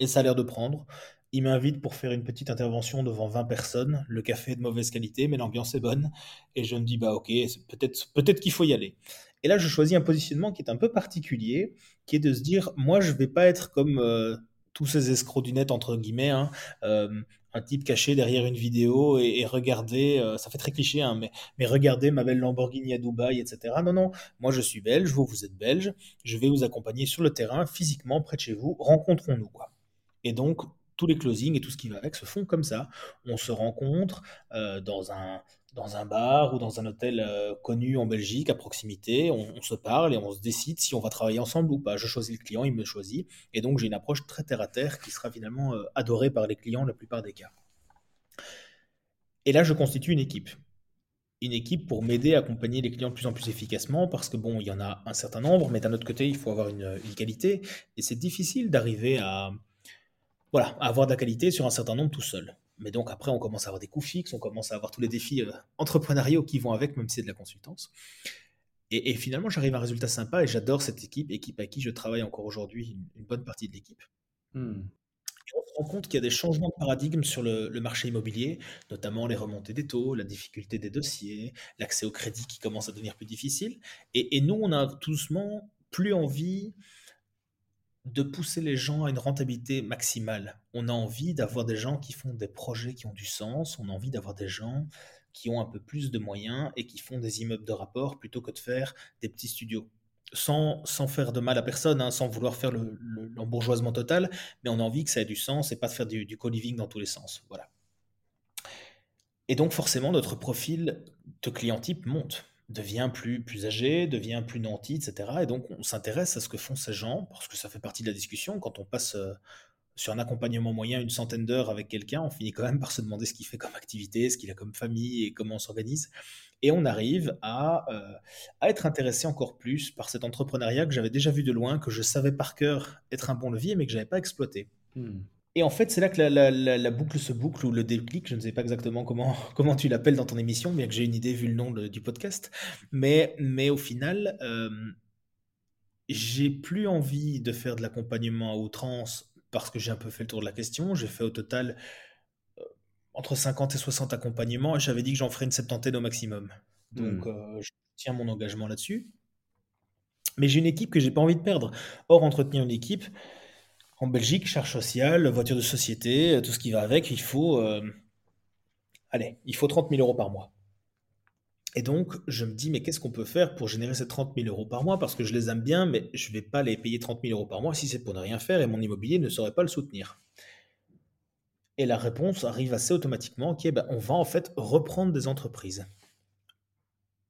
et ça a l'air de prendre. Il m'invite pour faire une petite intervention devant 20 personnes. Le café est de mauvaise qualité, mais l'ambiance est bonne. Et je me dis, bah ok, peut-être peut qu'il faut y aller. Et là, je choisis un positionnement qui est un peu particulier, qui est de se dire, moi, je ne vais pas être comme euh, tous ces escrocs du net, entre guillemets, hein, un type caché derrière une vidéo et, regarder, euh, ça fait très cliché, hein, mais, mais regardez ma belle Lamborghini à Dubaï, etc. Non, non, moi je suis belge, vous, vous êtes belge, je vais vous accompagner sur le terrain, physiquement, près de chez vous, rencontrons-nous, quoi. Et donc, tous les closings et tout ce qui va avec se font comme ça. On se rencontre dans un dans un bar ou dans un hôtel euh, connu en Belgique à proximité, on, se parle et on se décide si on va travailler ensemble ou pas. Je choisis le client, il me choisit, et donc j'ai une approche très terre à terre qui sera finalement euh, adorée par les clients la plupart des cas. Et là, je constitue une équipe. Une équipe pour m'aider à accompagner les clients de plus en plus efficacement parce que bon, il y en a un certain nombre, mais d'un autre côté, il faut avoir une, une qualité et c'est difficile d'arriver à, voilà, à avoir de la qualité sur un certain nombre tout seul. Mais donc après, on commence à avoir des coûts fixes, on commence à avoir tous les défis euh, entrepreneuriaux qui vont avec, même si c'est de la consultance. Et, finalement, j'arrive à un résultat sympa et j'adore cette équipe, équipe à qui je travaille encore aujourd'hui, une, bonne partie de l'équipe. Hmm. Et on se rend compte qu'il y a des changements de paradigme sur le, marché immobilier, notamment les remontées des taux, la difficulté des dossiers, l'accès au crédit qui commence à devenir plus difficile. Et, et nous, on a doucement plus envie de pousser les gens à une rentabilité maximale. On a envie d'avoir des gens qui font des projets qui ont du sens, on a envie d'avoir des gens qui ont un peu plus de moyens et qui font des immeubles de rapport plutôt que de faire des petits studios. Sans, sans faire de mal à personne, hein, sans vouloir faire l'embourgeoisement total, mais on a envie que ça ait du sens et pas de faire du, co-living dans tous les sens. Voilà. Et donc forcément, notre profil de client type monte devient plus, plus âgé, devient plus nanti, etc. Et donc, on s'intéresse à ce que font ces gens, parce que ça fait partie de la discussion. Quand on passe euh, sur un accompagnement moyen une centaine d'heures avec quelqu'un, on finit quand même par se demander ce qu'il fait comme activité, ce qu'il a comme famille et comment on s'organise. Et on arrive à, euh, à être intéressé encore plus par cet entrepreneuriat que j'avais déjà vu de loin, que je savais par cœur être un bon levier, mais que je n'avais pas exploité. Hmm. Et en fait, c'est là que la, boucle se boucle ou le déclic, je ne sais pas exactement comment, (laughs) comment tu l'appelles dans ton émission, bien que j'ai une idée vu le nom du podcast. Mais, mais au final, euh, j'ai plus envie de faire de l'accompagnement à outrance parce que j'ai un peu fait le tour de la question. J'ai fait au total euh, entre 50 et 60 accompagnements et j'avais dit que j'en ferais une septantaine au maximum. Donc, hmm. euh, je tiens mon engagement là-dessus. Mais j'ai une équipe que j'ai pas envie de perdre. Or, entretenir une équipe, en Belgique, charge sociale, voiture de société, euh, tout ce qui va avec, il faut, euh, allez, il faut 30 000 euros par mois. Et donc, je me dis, mais qu'est-ce qu'on peut faire pour générer ces 30 000 euros par mois? Parce que je les aime bien, mais je ne vais pas les payer 30 000 euros par mois si c'est pour ne rien faire et mon immobilier ne saurait pas le soutenir. Et la réponse arrive assez automatiquement, qui est, ben, on va en fait reprendre des entreprises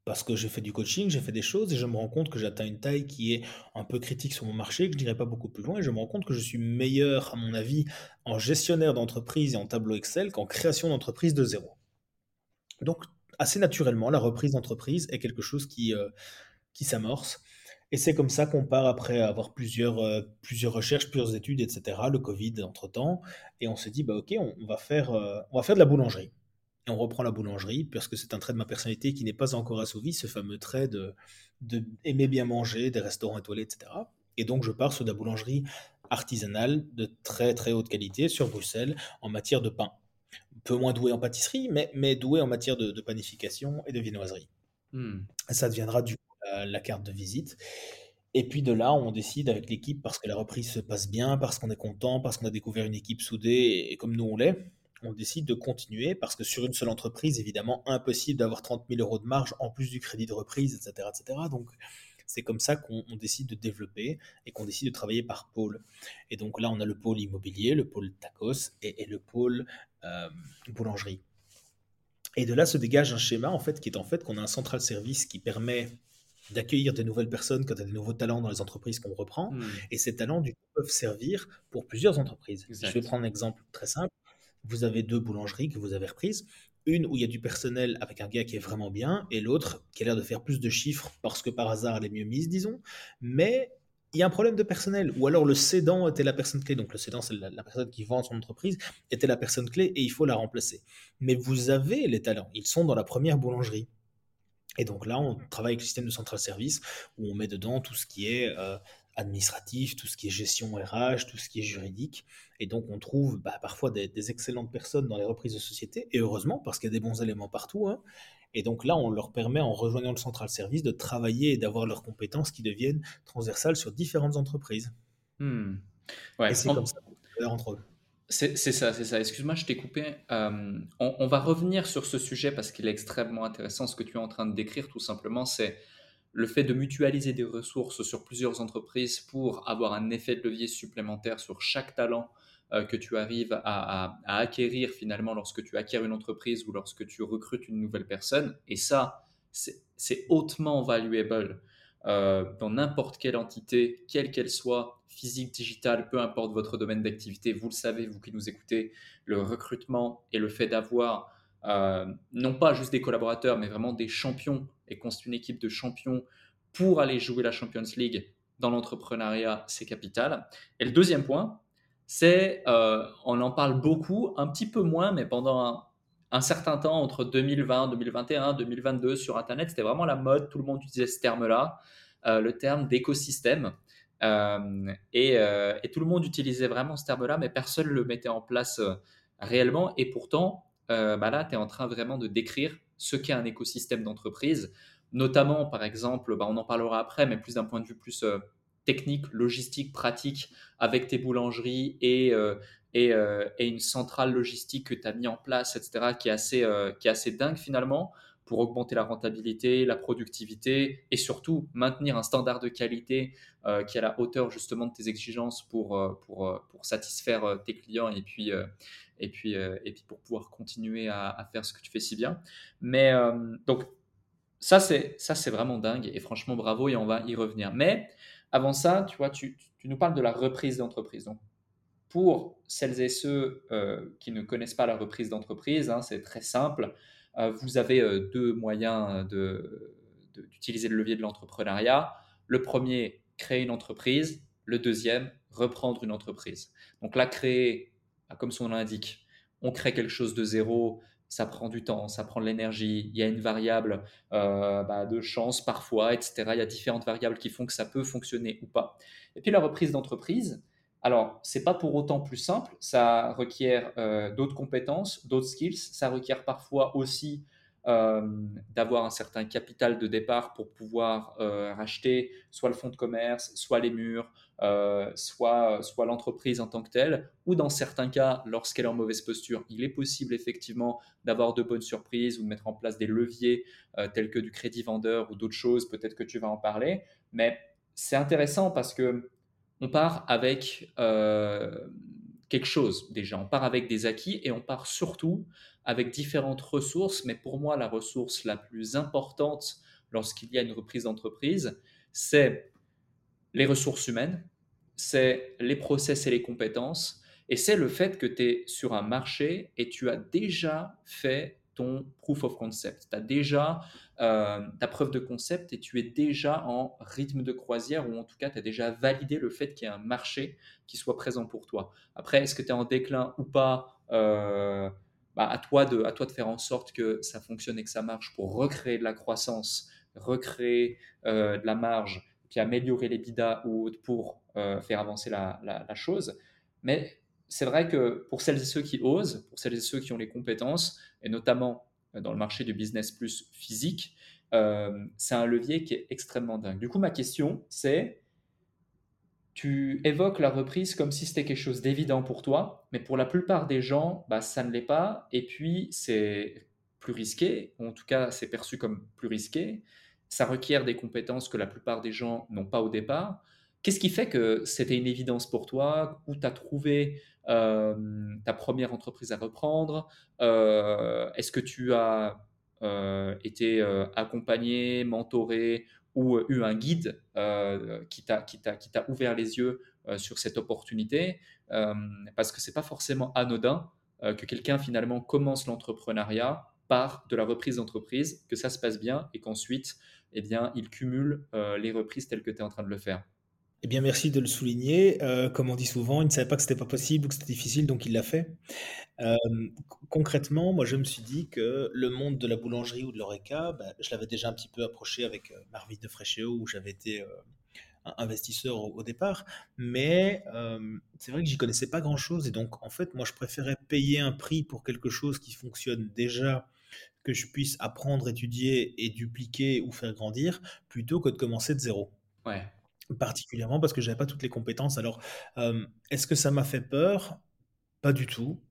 parce que j'ai fait du coaching, j'ai fait des choses et je me rends compte que j'atteins une taille qui est un peu critique sur mon marché, que je n'irai pas beaucoup plus loin et je me rends compte que je suis meilleur, à mon avis, en gestionnaire d'entreprise et en tableau Excel qu'en création d'entreprise de zéro. Donc, assez naturellement, la reprise d'entreprise est quelque chose qui, euh, qui s'amorce. Et c'est comme ça qu'on part après avoir plusieurs, euh, plusieurs recherches, plusieurs études, etc. Le Covid entre-temps. Et on s'est dit, bah, OK, on, va faire, euh, on va faire de la boulangerie on reprend la boulangerie, parce que c'est un trait de ma personnalité qui n'est pas encore assouvi, ce fameux trait de, de aimer bien manger, des restaurants étoilés, etc. Et donc je pars sur de la boulangerie artisanale de très très haute qualité sur Bruxelles en matière de pain. peu moins doué en pâtisserie, mais, mais doué en matière de, panification et de viennoiserie. Hmm. Ça deviendra du coup la, carte de visite. Et puis de là, on décide avec l'équipe, parce que la reprise se passe bien, parce qu'on est content, parce qu'on a découvert une équipe soudée, et comme nous on l'est, on décide de continuer parce que sur une seule entreprise, évidemment, impossible d'avoir 30 000 euros de marge en plus du crédit de reprise, etc. etc. Donc, c'est comme ça qu'on décide de développer et qu'on décide de travailler par pôle. Et donc là, on a le pôle immobilier, le pôle tacos et, le pôle euh, boulangerie. Et de là se dégage un schéma en fait qui est en fait qu'on a un central service qui permet d'accueillir de nouvelles personnes quand il y a des nouveaux talents dans les entreprises qu'on reprend. Hmm. Et ces talents du coup, peuvent servir pour plusieurs entreprises. Je vais prendre un exemple très simple vous avez deux boulangeries que vous avez reprises. Une où il y a du personnel avec un gars qui est vraiment bien, et l'autre qui a l'air de faire plus de chiffres parce que par hasard elle est mieux mise, disons. Mais il y a un problème de personnel, ou alors le cédant était la personne clé, donc le cédant c'est la, personne qui vend son entreprise, était la personne clé et il faut la remplacer. Mais vous avez les talents, ils sont dans la première boulangerie. Et donc là, on travaille avec le système de central service où on met dedans tout ce qui est euh, administratif, tout ce qui est gestion RH, tout ce qui est juridique. Et donc on trouve bah, parfois des, excellentes personnes dans les reprises de société, et heureusement, parce qu'il y a des bons éléments partout. Hein. Et donc là, on leur permet, en rejoignant le central service, de travailler et d'avoir leurs compétences qui deviennent transversales sur différentes entreprises. Hmm. Ouais, et c'est comme ça entre eux. C'est ça, c'est ça. Excuse-moi, je t'ai coupé. Euh, on, va revenir sur ce sujet parce qu'il est extrêmement intéressant. Ce que tu es en train de décrire, tout simplement, c'est le fait de mutualiser des ressources sur plusieurs entreprises pour avoir un effet de levier supplémentaire sur chaque talent euh, que tu arrives à, acquérir finalement lorsque tu acquiers une entreprise ou lorsque tu recrutes une nouvelle personne. Et ça, c'est hautement valuable euh, dans n'importe quelle entité, quelle qu'elle soit, physique, digitale, peu importe votre domaine d'activité. Vous le savez, vous qui nous écoutez, le recrutement et le fait d'avoir non pas juste des collaborateurs, mais vraiment des champions et constituer une équipe de champions pour aller jouer la Champions League dans l'entrepreneuriat, c'est capital. Et le deuxième point, c'est, euh, on en parle beaucoup, un petit peu moins, mais pendant un, certain temps, entre 2020, 2021, 2022, sur Internet, c'était vraiment la mode, tout le monde utilisait ce terme-là, euh, le terme d'écosystème. et, et, tout le monde utilisait vraiment ce terme-là, mais personne ne le mettait en place réellement. Et pourtant, euh, bah là, tu es en train vraiment de décrire ce qu'est un écosystème d'entreprise, notamment, par exemple, bah, on en parlera après, mais plus d'un point de vue plus euh, technique, logistique, pratique, avec tes boulangeries et, euh, une centrale logistique que tu as mis en place, etc., qui est assez, qui est assez dingue finalement pour augmenter la rentabilité, la productivité et surtout maintenir un standard de qualité qui est à la hauteur justement de tes exigences pour, pour, pour satisfaire tes clients et puis, et puis, euh, et puis pour pouvoir continuer à, faire ce que tu fais si bien. Mais euh, donc, ça, c'est, ça, c'est vraiment dingue et franchement, bravo et on va y revenir. Mais avant ça, tu vois, tu, tu nous parles de la reprise d'entreprise. Donc, pour celles et ceux euh, qui ne connaissent pas la reprise d'entreprise, hein, c'est très simple. Vous avez deux moyens de, d'utiliser le levier de l'entrepreneuriat. Le premier, créer une entreprise. Le deuxième, reprendre une entreprise. Donc là, créer bah, comme son nom l'indique, on crée quelque chose de zéro, ça prend du temps, ça prend de l'énergie, il y a une variable euh, bah, de chance parfois, etc. Il y a différentes variables qui font que ça peut fonctionner ou pas. Et puis la reprise d'entreprise, alors c'est pas pour autant plus simple, ça requiert euh, d'autres compétences, d'autres skills, ça requiert parfois aussi euh, d'avoir un certain capital de départ pour pouvoir euh, racheter soit le fonds de commerce, soit les murs, soit, soit l'entreprise en tant que telle, ou dans certains cas, lorsqu'elle est en mauvaise posture, il est possible effectivement d'avoir de bonnes surprises ou de mettre en place des leviers tels que du crédit vendeur ou d'autres choses, peut-être que tu vas en parler, mais c'est intéressant parce que on part avec quelque chose déjà, on part avec des acquis et on part surtout avec différentes ressources, mais pour moi, la ressource la plus importante lorsqu'il y a une reprise d'entreprise, c'est les ressources humaines, c'est les process et les compétences, et c'est le fait que tu es sur un marché et tu as déjà fait ton proof of concept. Tu as déjà euh, ta preuve de concept et tu es déjà en rythme de croisière ou en tout cas tu as déjà validé le fait qu'il y a un marché qui soit présent pour toi. Après, est-ce que tu es en déclin ou pas euh, bah, à, toi de, à toi de faire en sorte que ça fonctionne et que ça marche pour recréer de la croissance, recréer euh, de la marge, puis améliorer les bidas ou pour faire avancer la, la, chose. Mais c'est vrai que pour celles et ceux qui osent, pour celles et ceux qui ont les compétences, et notamment euh, dans le marché du business plus physique, c'est un levier qui est extrêmement dingue. Du coup, ma question, c'est tu évoques la reprise comme si c'était quelque chose d'évident pour toi, mais pour la plupart des gens, bah, ça ne l'est pas. Et puis, c'est plus risqué, ou en tout cas, c'est perçu comme plus risqué. Ça requiert des compétences que la plupart des gens n'ont pas au départ. Qu'est-ce qui fait que c'était une évidence pour toi? Où tu as trouvé euh, ta première entreprise à reprendre? Euh, Est-ce que tu as euh, été accompagné, mentoré ou eu un guide qui t'a ouvert les yeux sur cette opportunité, parce que c'est pas forcément anodin que quelqu'un finalement commence l'entrepreneuriat par de la reprise d'entreprise, que ça se passe bien et qu'ensuite, eh il cumule les reprises telles que tu es en train de le faire. Eh bien, merci de le souligner. Euh, comme on dit souvent, il ne savait pas que c'était pas possible ou que c'était difficile, donc il l'a fait. Euh, concrètement, moi, je me suis dit que le monde de la boulangerie ou de l'ORECA, bah, je l'avais déjà un petit peu approché avec euh, Marvin de Fréchéo, où j'avais été investisseur au, départ, mais c'est vrai que j'y connaissais pas grand-chose, et donc, en fait, moi, je préférais payer un prix pour quelque chose qui fonctionne déjà, que je puisse apprendre, étudier et dupliquer ou faire grandir, plutôt que de commencer de zéro. Ouais particulièrement parce que j'avais pas toutes les compétences. Alors, euh, est-ce que ça m'a fait peur? Pas du tout.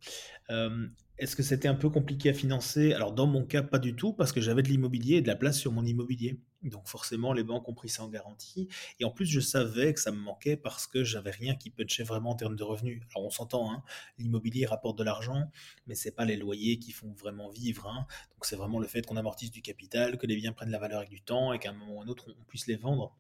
Euh, est-ce que c'était un peu compliqué à financer? Alors, dans mon cas, pas du tout, parce que j'avais de l'immobilier et de la place sur mon immobilier. Donc, forcément, les banques ont pris ça en garantie. Et en plus, je savais que ça me manquait parce que j'avais rien qui punchait vraiment en termes de revenus. Alors, on s'entend, hein, l'immobilier rapporte de l'argent, mais c'est pas les loyers qui font vraiment vivre. Hein. Donc, c'est vraiment le fait qu'on amortisse du capital, que les biens prennent la valeur avec du temps et qu'à un moment ou un autre, on puisse les vendre.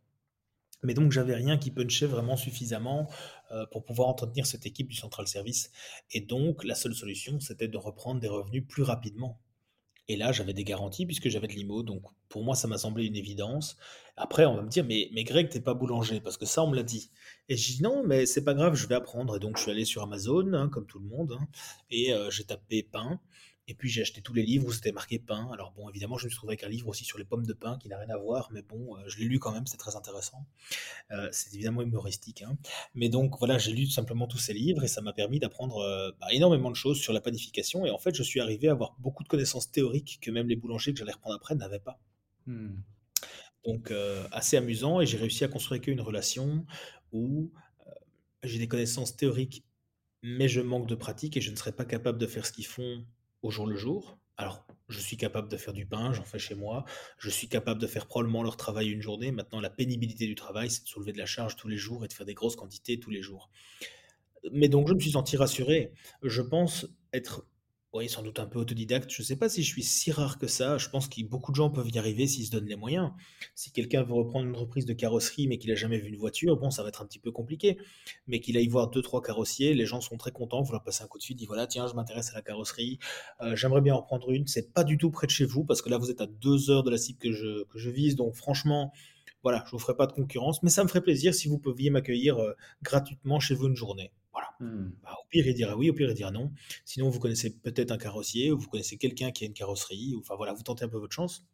Mais donc, j'avais rien qui punchait vraiment suffisamment euh, pour pouvoir entretenir cette équipe du central service. Et donc, la seule solution, c'était de reprendre des revenus plus rapidement. Et là, j'avais des garanties puisque j'avais de l'IMO. Donc, pour moi, ça m'a semblé une évidence. Après, on va me dire, mais, mais Greg, t'es pas boulanger parce que ça, on me l'a dit. Et je dis, non, mais c'est pas grave, je vais apprendre. Et donc, je suis allé sur Amazon, hein, comme tout le monde, hein, et euh, j'ai tapé pain. Et puis j'ai acheté tous les livres où c'était marqué pain. Alors bon, évidemment, je me suis trouvé avec un livre aussi sur les pommes de pain qui n'a rien à voir, mais bon, euh, je l'ai lu quand même, c'est très intéressant. Euh, c'est évidemment humoristique. Hein. Mais donc voilà, j'ai lu simplement tous ces livres et ça m'a permis d'apprendre euh, bah, énormément de choses sur la panification. Et en fait, je suis arrivé à avoir beaucoup de connaissances théoriques que même les boulangers que j'allais reprendre après n'avaient pas. Hmm. Donc assez amusant et j'ai réussi à construire une relation où j'ai des connaissances théoriques mais je manque de pratique et je ne serais pas capable de faire ce qu'ils font au jour le jour. Alors, je suis capable de faire du pain, j'en fais chez moi. Je suis capable de faire probablement leur travail une journée. Maintenant, la pénibilité du travail, c'est de soulever de la charge tous les jours et de faire des grosses quantités tous les jours. Mais donc, je me suis senti rassuré. Je pense être oui, sans doute un peu autodidacte. Je ne sais pas si je suis si rare que ça. Je pense que beaucoup de gens peuvent y arriver s'ils se donnent les moyens. Si quelqu'un veut reprendre une entreprise de carrosserie mais qu'il n'a jamais vu une voiture, bon, ça va être un petit peu compliqué. Mais qu'il aille voir deux, trois carrossiers, les gens sont très contents. Vous leur passez un coup de fil, dit voilà, tiens, je m'intéresse à la carrosserie. Euh, j'aimerais bien en prendre une. C'est pas du tout près de chez vous parce que là, vous êtes à deux heures de la cible que je, que je vise. Donc, franchement, voilà, je vous ferai pas de concurrence. Mais ça me ferait plaisir si vous pouviez m'accueillir euh, gratuitement chez vous une journée. Voilà. Hmm. Bah, au pire, il dira oui, au pire, il dira non. Sinon, vous connaissez peut-être un carrossier ou vous connaissez quelqu'un qui a une carrosserie. Ou, enfin, voilà, vous tentez un peu votre chance.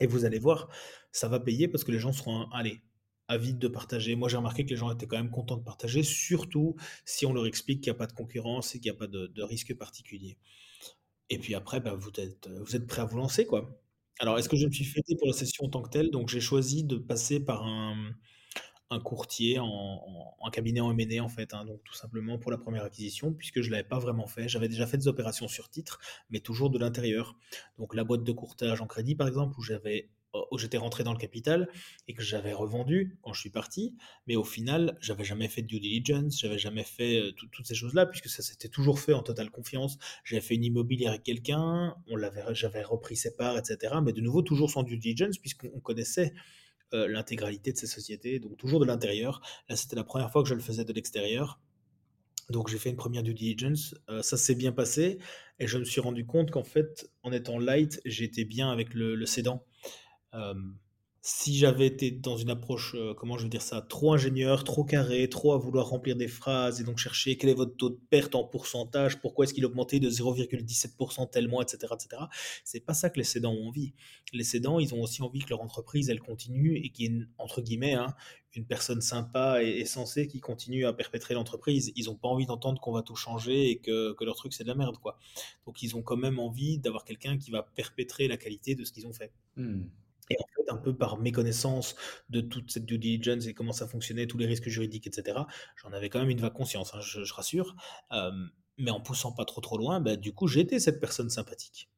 Et vous allez voir, ça va payer parce que les gens seront, allez, avides de partager. Moi, j'ai remarqué que les gens étaient quand même contents de partager, surtout si on leur explique qu'il n'y a pas de concurrence et qu'il n'y a pas de, risque particulier. Et puis après, bah, vous, êtes, vous êtes prêt à vous lancer, quoi. Alors, est-ce que je me suis fêté pour la session en tant que telle? Donc, j'ai choisi de passer par un, un courtier en, cabinet en M&A en fait, hein, donc tout simplement pour la première acquisition, puisque je l'avais pas vraiment fait. J'avais déjà fait des opérations sur titre, mais toujours de l'intérieur. Donc la boîte de courtage en crédit par exemple, où j'avais où j'étais rentré dans le capital et que j'avais revendu quand je suis parti, mais au final, j'avais jamais fait de due diligence, j'avais jamais fait euh, toutes ces choses-là, puisque ça s'était toujours fait en totale confiance. J'avais fait une immobilière avec quelqu'un, on l'avait, j'avais repris ses parts, etc. Mais de nouveau, toujours sans due diligence, puisqu'on connaissait euh, l'intégralité de ces sociétés, donc toujours de l'intérieur. Là, c'était la première fois que je le faisais de l'extérieur. Donc j'ai fait une première due diligence, euh, ça s'est bien passé et je me suis rendu compte qu'en fait, en étant light, j'étais bien avec le, le cédant. Si j'avais été dans une approche, euh, comment je veux dire ça, trop ingénieur, trop carré, trop à vouloir remplir des phrases et donc chercher quel est votre taux de perte en pourcentage, pourquoi est-ce qu'il a augmenté de 0,17% tel mois, etc., etc. C'est pas ça que les cédants ont envie. Les cédants, ils ont aussi envie que leur entreprise, elle continue et qu'il y ait, entre guillemets, hein, une personne sympa et, sensée qui continue à perpétrer l'entreprise. Ils n'ont pas envie d'entendre qu'on va tout changer et que, leur truc c'est de la merde, quoi. Donc ils ont quand même envie d'avoir quelqu'un qui va perpétrer la qualité de ce qu'ils ont fait. Hmm. Et en fait, un peu par méconnaissance de toute cette due diligence et comment ça fonctionnait, tous les risques juridiques, etc., j'en avais quand même une vague conscience, hein, je, rassure. mais en poussant pas trop trop loin, bah, du coup, j'étais cette personne sympathique.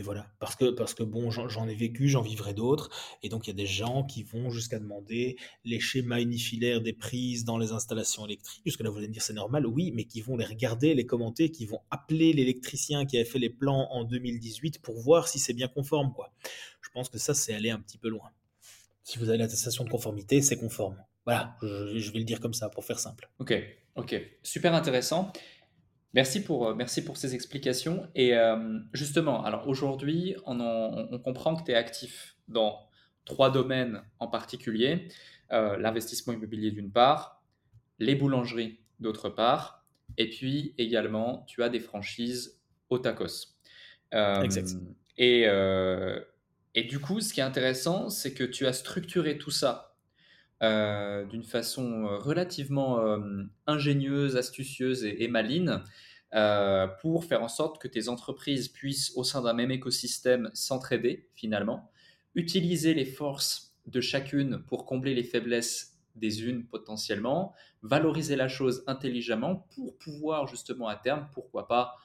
Et voilà, parce que, parce que bon, j'en ai vécu, j'en vivrai d'autres, et donc il y a des gens qui vont jusqu'à demander les schémas unifilaires des prises dans les installations électriques, puisque là vous allez me dire c'est normal, oui, mais qui vont les regarder, les commenter, qui vont appeler l'électricien qui avait fait les plans en 2018 pour voir si c'est bien conforme, quoi. Je pense que ça, c'est aller un petit peu loin. Si vous avez l'attestation de conformité, c'est conforme. Voilà, je, je vais le dire comme ça pour faire simple. Ok, ok, super intéressant. Merci pour, euh, merci pour ces explications. Et euh, justement, alors aujourd'hui, on, on, comprend que tu es actif dans trois domaines en particulier. l'investissement immobilier d'une part, les boulangeries d'autre part, et puis également, tu as des franchises au tacos. exact. Et, et du coup, ce qui est intéressant, c'est que tu as structuré tout ça euh, d'une façon euh, relativement euh, ingénieuse, astucieuse et, et maligne pour faire en sorte que tes entreprises puissent, au sein d'un même écosystème, s'entraider finalement, utiliser les forces de chacune pour combler les faiblesses des unes potentiellement, valoriser la chose intelligemment pour pouvoir justement à terme, pourquoi pas,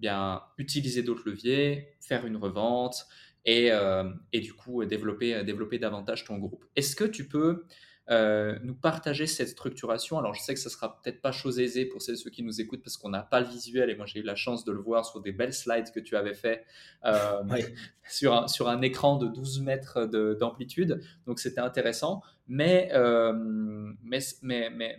bien utiliser d'autres leviers, faire une revente, et, euh, et du coup développer, développer davantage ton groupe. Est-ce que tu peux euh, nous partager cette structuration? Alors je sais que ce sera peut-être pas chose aisée pour ceux, ceux qui nous écoutent parce qu'on n'a pas le visuel et moi j'ai eu la chance de le voir sur des belles slides que tu avais fait euh, (laughs) (laughs) sur, un, sur un écran de 12 mètres d'amplitude. Donc c'était intéressant. Mais, mais, mais, mais,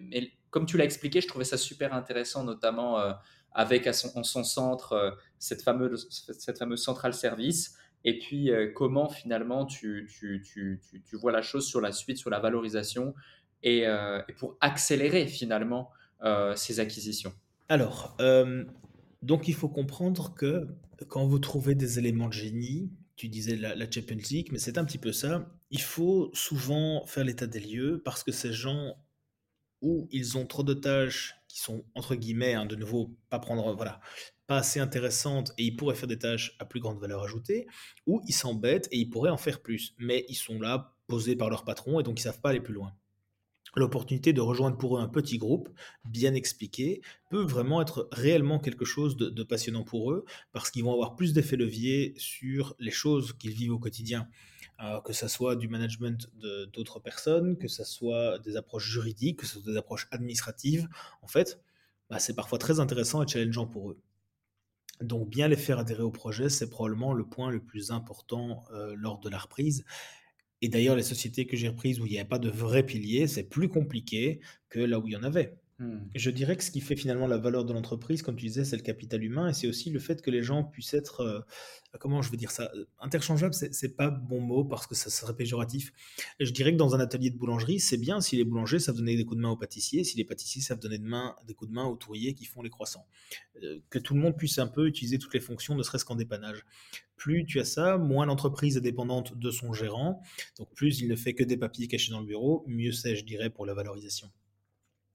mais, comme tu l'as expliqué, je trouvais ça super intéressant, notamment avec en son centre euh, cette fameuse, cette fameuse centrale service et puis euh, comment finalement tu, tu, tu, tu, vois la chose sur la suite, sur la valorisation et, euh, pour accélérer finalement ces acquisitions. Alors, donc il faut comprendre que quand vous trouvez des éléments de génie, tu disais la, la League, mais c'est un petit peu ça, il faut souvent faire l'état des lieux parce que ces gens, où ils ont trop de tâches qui sont entre guillemets, hein, de nouveau, pas assez intéressantes et ils pourraient faire des tâches à plus grande valeur ajoutée, ou ils s'embêtent et ils pourraient en faire plus, mais ils sont là posés par leur patron et donc ils savent pas aller plus loin. L'opportunité de rejoindre pour eux un petit groupe, bien expliqué, peut vraiment être réellement quelque chose de, de passionnant pour eux, parce qu'ils vont avoir plus d'effets levier sur les choses qu'ils vivent au quotidien. Que ce soit du management d'autres personnes, que ce soit des approches juridiques, que ce soit des approches administratives, en fait, bah, c'est parfois très intéressant et challengeant pour eux. Donc bien les faire adhérer au projet, c'est probablement le point le plus important euh, lors de la reprise. Et d'ailleurs, les sociétés que j'ai reprises où il n'y avait pas de vrai pilier, c'est plus compliqué que là où il y en avait. Hmm. Je dirais que ce qui fait finalement la valeur de l'entreprise, comme tu disais, c'est le capital humain et c'est aussi le fait que les gens puissent être, euh, comment je veux dire ça, interchangeable, c'est pas bon mot parce que ça serait péjoratif. je dirais que dans un atelier de boulangerie, c'est bien si les boulangers savent donner des coups de main aux pâtissiers, si les pâtissiers savent donner des coups de main aux touriers qui font les croissants. Euh, que tout le monde puisse un peu utiliser toutes les fonctions, ne serait-ce qu'en dépannage. Plus tu as ça, moins l'entreprise est dépendante de son gérant, donc plus il ne fait que des papiers cachés dans le bureau, mieux c'est, je dirais, pour la valorisation.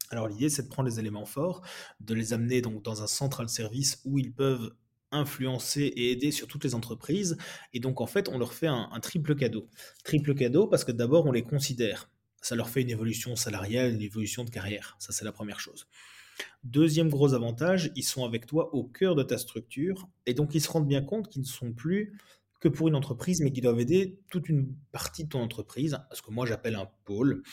Alors l'idée, c'est de prendre les éléments forts, de les amener donc dans un central service où ils peuvent influencer et aider sur toutes les entreprises. Et donc en fait, on leur fait un, triple cadeau. Triple cadeau parce que d'abord, on les considère. Ça leur fait une évolution salariale, une évolution de carrière. Ça, c'est la première chose. Deuxième gros avantage, ils sont avec toi au cœur de ta structure et donc ils se rendent bien compte qu'ils ne sont plus que pour une entreprise, mais qu'ils doivent aider toute une partie de ton entreprise, ce que moi j'appelle un pôle.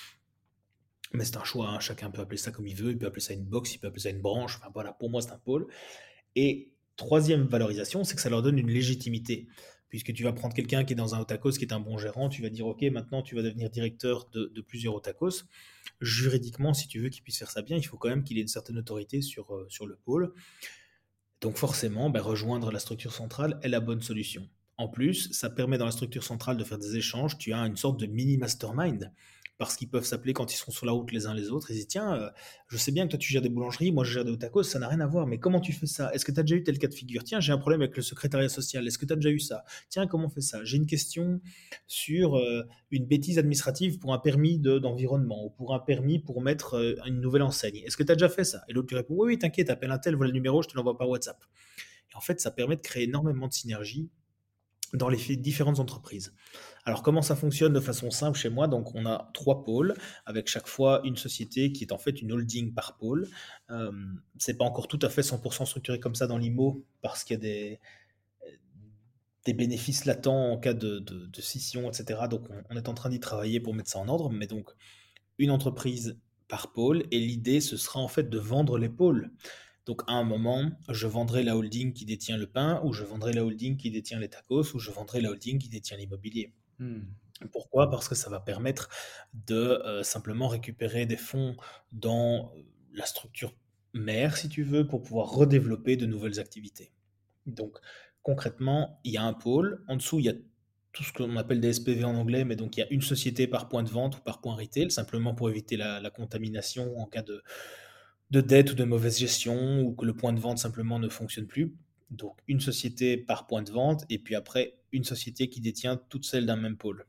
Mais c'est un choix, hein. chacun peut appeler ça comme il veut, il peut appeler ça une box, il peut appeler ça une branche, enfin voilà, pour moi c'est un pôle. Et troisième valorisation, c'est que ça leur donne une légitimité. Puisque tu vas prendre quelqu'un qui est dans un Otakos, qui est un bon gérant, tu vas dire, OK, maintenant tu vas devenir directeur de, plusieurs Otakos. Juridiquement, si tu veux qu'il puisse faire ça bien, il faut quand même qu'il ait une certaine autorité sur, euh, sur le pôle. Donc forcément, ben, rejoindre la structure centrale est la bonne solution. En plus, ça permet dans la structure centrale de faire des échanges. Tu as une sorte de mini mastermind parce qu'ils peuvent s'appeler quand ils sont sur la route les uns les autres. Ils disent Tiens, euh, je sais bien que toi tu gères des boulangeries, moi je gère des tacos, ça n'a rien à voir, mais comment tu fais ça? Est-ce que tu as déjà eu tel cas de figure? Tiens, j'ai un problème avec le secrétariat social, est-ce que tu as déjà eu ça? Tiens, comment on fait ça? J'ai une question sur euh, une bêtise administrative pour un permis d'environnement ou pour un permis pour mettre euh, une nouvelle enseigne. Est-ce que tu as déjà fait ça? Et l'autre lui répond Oui, oui, t'inquiète, appelle un tel, voilà le numéro, je te l'envoie par WhatsApp. Et en fait, ça permet de créer énormément de synergie dans les différentes entreprises. Alors comment ça fonctionne de façon simple chez moi? Donc on a trois pôles avec chaque fois une société qui est en fait une holding par pôle. Euh, c'est pas encore tout à fait 100% structuré comme ça dans l'IMO parce qu'il y a des, bénéfices latents en cas de, scission, etc. Donc on, on est en train d'y travailler pour mettre ça en ordre. Mais donc une entreprise par pôle et l'idée ce sera en fait de vendre les pôles. Donc à un moment, je vendrai la holding qui détient le pain, ou je vendrai la holding qui détient les tacos, ou je vendrai la holding qui détient l'immobilier. Hmm. Pourquoi? Parce que ça va permettre de euh, simplement récupérer des fonds dans la structure mère, si tu veux, pour pouvoir redévelopper de nouvelles activités. Donc concrètement, il y a un pôle, en dessous, il y a tout ce qu'on appelle des SPV en anglais, mais donc il y a une société par point de vente ou par point retail, simplement pour éviter la, contamination en cas de dette ou de mauvaise gestion ou que le point de vente simplement ne fonctionne plus. Donc une société par point de vente et puis après une société qui détient toutes celles d'un même pôle.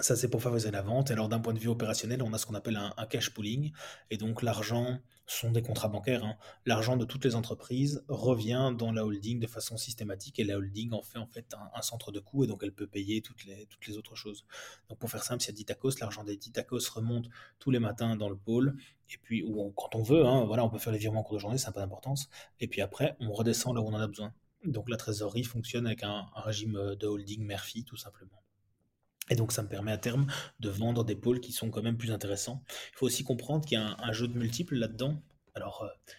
Ça, c'est pour favoriser la vente. Alors, d'un point de vue opérationnel, on a ce qu'on appelle un, cash pooling. Et donc, l'argent, sont des contrats bancaires. Hein. L'argent de toutes les entreprises revient dans la holding de façon systématique. Et la holding en fait en fait un, centre de coût. Et donc, elle peut payer toutes les, autres choses. Donc, pour faire simple, s'il y a 10 tacos, l'argent des 10 tacos remonte tous les matins dans le pôle. Et puis, quand on veut, hein, voilà, on peut faire les virements en cours de journée, ça n'a pas d'importance. Et puis après, on redescend là où on en a besoin. Donc, la trésorerie fonctionne avec un, régime de holding mère-fille, tout simplement. Et donc, ça me permet à terme de vendre des pôles qui sont quand même plus intéressants. Il faut aussi comprendre qu'il y a un, jeu de multiples là-dedans. Alors, euh,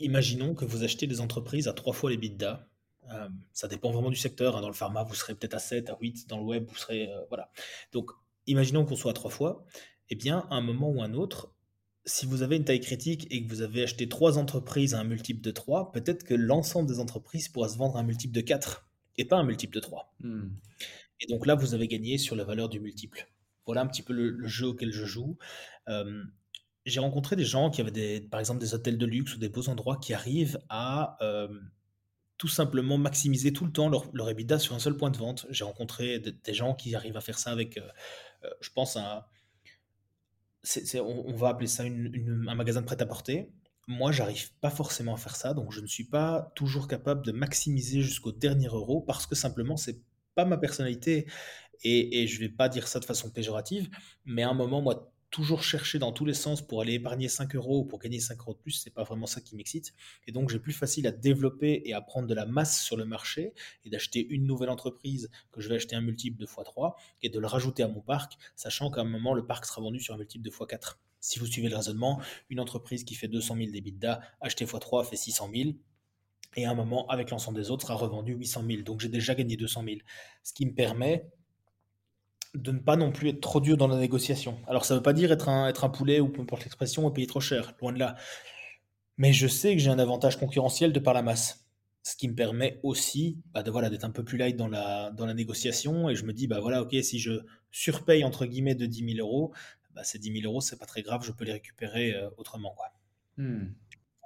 imaginons que vous achetez des entreprises à trois fois les bidas. Euh, ça dépend vraiment du secteur. Hein. Dans le pharma, vous serez peut-être à 7, à 8. Dans le web, vous serez. Euh, voilà. Donc, imaginons qu'on soit à trois fois. Eh bien, à un moment ou un autre, si vous avez une taille critique et que vous avez acheté trois entreprises à un multiple de 3, peut-être que l'ensemble des entreprises pourra se vendre à un multiple de 4 et pas un multiple de 3. Et donc là, vous avez gagné sur la valeur du multiple. Voilà un petit peu le, jeu auquel je joue. Euh, j'ai rencontré des gens qui avaient par exemple des hôtels de luxe ou des beaux endroits qui arrivent à euh, tout simplement maximiser tout le temps leur, leur EBITDA sur un seul point de vente. J'ai rencontré des gens qui arrivent à faire ça avec, euh, je pense, on, va appeler ça un magasin de prêt-à-porter. Moi, j'arrive pas forcément à faire ça, donc je ne suis pas toujours capable de maximiser jusqu'au dernier euro parce que simplement c'est pas ma personnalité et, et je vais pas dire ça de façon péjorative, mais à un moment, moi, toujours chercher dans tous les sens pour aller épargner 5 euros ou pour gagner 5 euros de plus, c'est pas vraiment ça qui m'excite. Et donc, j'ai plus facile à développer et à prendre de la masse sur le marché et d'acheter une nouvelle entreprise que je vais acheter un multiple de x3 et de le rajouter à mon parc, sachant qu'à un moment, le parc sera vendu sur un multiple de x4. Si vous suivez le raisonnement, une entreprise qui fait 200 000 d'EBITDA, acheter x3 fait 600 000 et à un moment, avec l'ensemble des autres, sera revendu 800 000. Donc j'ai déjà gagné 200 000. Ce qui me permet de ne pas non plus être trop dur dans la négociation. Alors ça ne veut pas dire être un, poulet ou peu importe l'expression payer trop cher, loin de là. Mais je sais que j'ai un avantage concurrentiel de par la masse. Ce qui me permet aussi bah, de, voilà, d'être un peu plus light dans la, dans la négociation. Et je me dis, bah voilà, ok, si je surpaye entre guillemets de 10 000 euros, bah, ces 10 000 euros, c'est pas très grave, je peux les récupérer euh, autrement. Quoi. Hmm.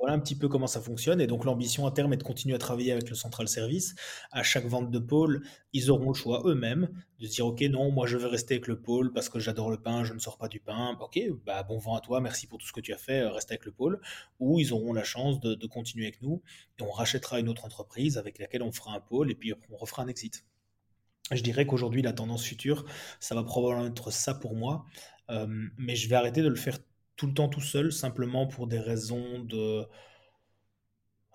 Voilà un petit peu comment ça fonctionne. Et donc, l'ambition à terme est de continuer à travailler avec le central service. À chaque vente de pôle, ils auront le choix eux-mêmes de dire Ok, non, moi je veux rester avec le pôle parce que j'adore le pain, je ne sors pas du pain. Ok, bah, bon vent à toi, merci pour tout ce que tu as fait, euh, reste avec le pôle. Ou ils auront la chance de, continuer avec nous et on rachètera une autre entreprise avec laquelle on fera un pôle et puis on refera un exit. Je dirais qu'aujourd'hui, la tendance future, ça va probablement être ça pour moi. Euh, mais je vais arrêter de le faire tout le temps tout seul, simplement pour des raisons de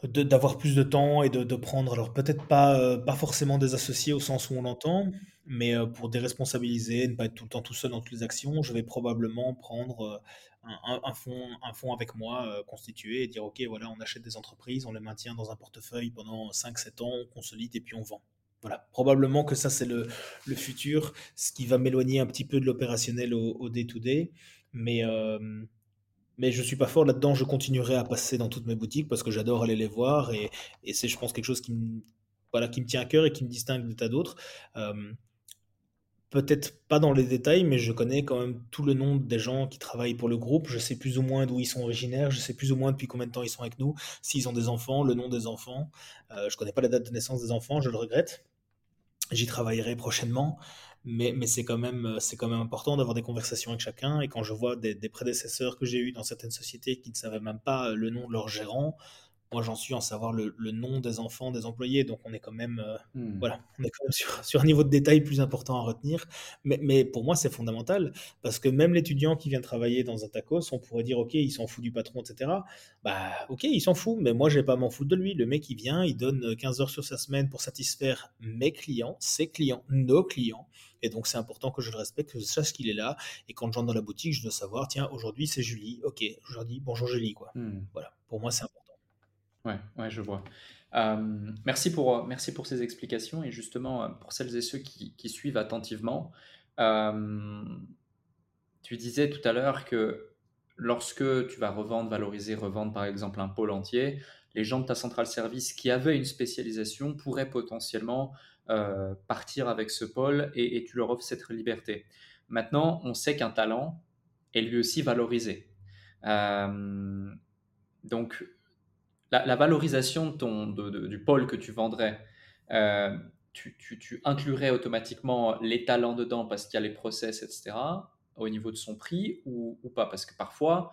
d'avoir plus de temps et de, prendre, alors peut-être pas, euh, pas forcément des associés au sens où on l'entend, mais euh, pour déresponsabiliser, ne pas être tout le temps tout seul dans toutes les actions, je vais probablement prendre euh, un, fonds, un avec moi constitué et dire, OK, voilà, on achète des entreprises, on les maintient dans un portefeuille pendant 5-7 ans, on consolide et puis on vend. Voilà, probablement que ça c'est le, le, futur, ce qui va m'éloigner un petit peu de l'opérationnel au day-to-day. Mais, euh, mais je suis pas fort là-dedans. Je continuerai à passer dans toutes mes boutiques parce que j'adore aller les voir et, et c'est, je pense, quelque chose qui me, voilà, qui me tient à cœur et qui me distingue de tas d'autres. Euh, peut-être pas dans les détails, mais je connais quand même tout le nom des gens qui travaillent pour le groupe. Je sais plus ou moins d'où ils sont originaires. Je sais plus ou moins depuis combien de temps ils sont avec nous. S'ils ont des enfants, le nom des enfants. Euh, je connais pas la date de naissance des enfants, je le regrette. J'y travaillerai prochainement mais, mais c'est quand même euh, c'est quand même important d'avoir des conversations avec chacun. Et quand je vois des, des prédécesseurs que j'ai eus dans certaines sociétés qui ne savaient même pas euh, le nom de leur gérant moi j'en suis en savoir le, le, nom des enfants des employés. Donc on est quand même euh, hmm. voilà on est quand même (laughs) sur, sur, un niveau de détail plus important à retenir. Mais, mais pour moi c'est fondamental. Parce que même l'étudiant qui vient travailler dans un tacos on pourrait dire ok il s'en fout du patron etc bah ok il s'en fout. Mais moi je vais pas m'en foutre de lui. Le mec il vient il donne 15 heures sur sa semaine pour satisfaire mes clients ses clients nos clients et donc, c'est important que je le respecte, que je sache qu'il est là. Et quand je rentre dans la boutique, je dois savoir, tiens, aujourd'hui, c'est Julie. Ok, aujourd'hui, bonjour Julie, quoi. Hmm. Voilà, pour moi, c'est important. Ouais, ouais, je vois. Euh, merci, pour, merci pour ces explications. Et justement, euh, pour celles et ceux qui, suivent attentivement, euh, tu disais tout à l'heure que lorsque tu vas revendre, valoriser, revendre par exemple un pôle entier, les gens de ta centrale service qui avaient une spécialisation pourraient potentiellement partir avec ce pôle et, tu leur offres cette liberté. Maintenant, on sait qu'un talent est lui aussi valorisé. donc, la, valorisation du pôle que tu vendrais, tu, tu, inclurais automatiquement les talents dedans parce qu'il y a les process, etc., au niveau de son prix ou pas? Parce que parfois,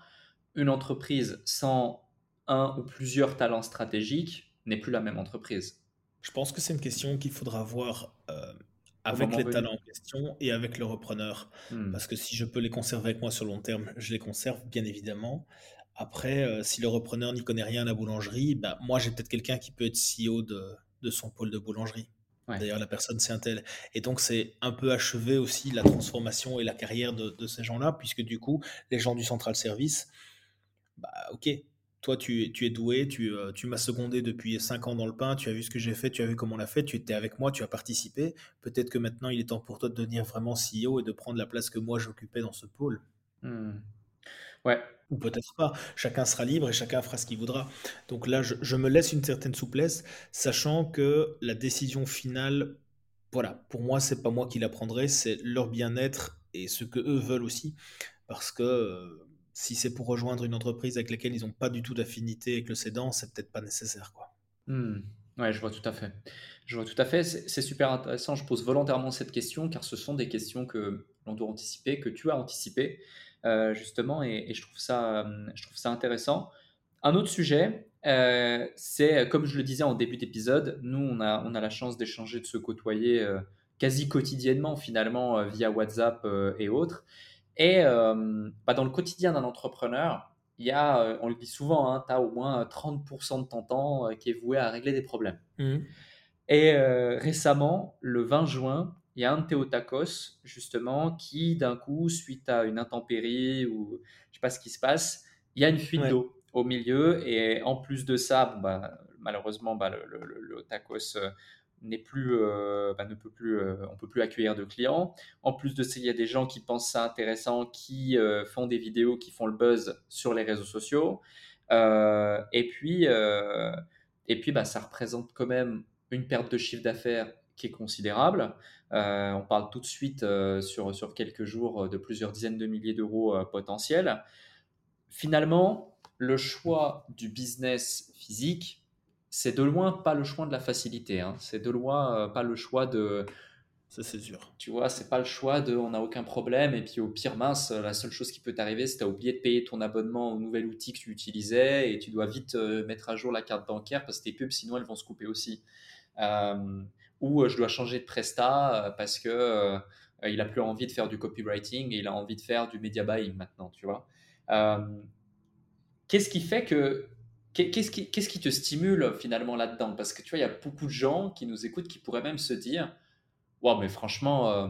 une entreprise sans un ou plusieurs talents stratégiques n'est plus la même entreprise. Je pense que c'est une question qu'il faudra voir euh, avec les talents en question et avec le repreneur. Hmm. Parce que si je peux les conserver avec moi sur long terme, je les conserve bien évidemment. Après, euh, si le repreneur n'y connaît rien à la boulangerie, bah, moi j'ai peut-être quelqu'un qui peut être CEO de, de son pôle de boulangerie. D'ailleurs, la personne, c'est un tel. Et donc, c'est un peu achevé aussi la transformation et la carrière de, de ces gens-là, puisque du coup, les gens du central service, bah, ok, toi, tu, tu es doué, tu, euh, tu m'as secondé depuis 5 ans dans le pain, tu as vu ce que j'ai fait, tu as vu comment on l'a fait, tu étais avec moi, tu as participé. Peut-être que maintenant, il est temps pour toi de devenir vraiment CEO et de prendre la place que moi j'occupais dans ce pôle. Hmm. Ouais. Ou peut-être pas. Chacun sera libre et chacun fera ce qu'il voudra. Donc là, je, je, me laisse une certaine souplesse, sachant que la décision finale, voilà, pour moi, c'est pas moi qui la prendrai, c'est leur bien-être et ce que eux veulent aussi. Parce que euh, si c'est pour rejoindre une entreprise avec laquelle ils n'ont pas du tout d'affinité avec le cédant, c'est peut-être pas nécessaire. Quoi. Hmm. Ouais, je vois tout à fait. Je vois tout à fait. C'est super intéressant. Je pose volontairement cette question car ce sont des questions que l'on doit anticiper, que tu as anticipé euh, justement, et, je, trouve ça, euh, je trouve ça intéressant. Un autre sujet, euh, c'est comme je le disais en début d'épisode, nous on a, on a la chance d'échanger, de se côtoyer quasi quotidiennement finalement via WhatsApp et autres. Et euh, bah, dans le quotidien d'un entrepreneur, il y a, euh, on le dit souvent, hein, tu as au moins 30% de ton temps euh, qui est voué à régler des problèmes. Mmh. Et récemment, le 20 juin, il y a un de Théotacos, justement, qui d'un coup, suite à une intempérie ou je sais pas ce qui se passe, il y a une fuite d'eau au milieu. Et en plus de ça, bah, malheureusement, bah, le, le, le, tacos n'est plus, euh, bah, ne peut plus, euh, on peut plus accueillir de clients. En plus de ça, il y a des gens qui pensent ça intéressant, qui euh, font des vidéos, qui font le buzz sur les réseaux sociaux. et puis, et puis, bah, ça représente quand même une perte de chiffre d'affaires qui est considérable. on parle tout de suite sur, sur quelques jours de plusieurs dizaines de milliers d'euros potentiels. Finalement, le choix du business physique c'est de loin pas le choix de la facilité. Hein. C'est de loin euh, pas le choix de. Ça, c'est sûr. Tu vois, c'est pas le choix de on n'a aucun problème et puis au pire, mince, la seule chose qui peut t'arriver, c'est que tu as oublié de payer ton abonnement au nouvel outil que tu utilisais et tu dois vite euh, mettre à jour la carte bancaire parce que tes pubs, sinon, elles vont se couper aussi. Euh, ou je dois changer de presta parce que il a plus envie de faire du copywriting et il a envie de faire du media buying maintenant, tu vois. Qu'est-ce qui fait que Qu'est-ce qui, te stimule finalement là-dedans? Parce que tu vois, il y a beaucoup de gens qui nous écoutent qui pourraient même se dire Waouh, mais franchement, euh,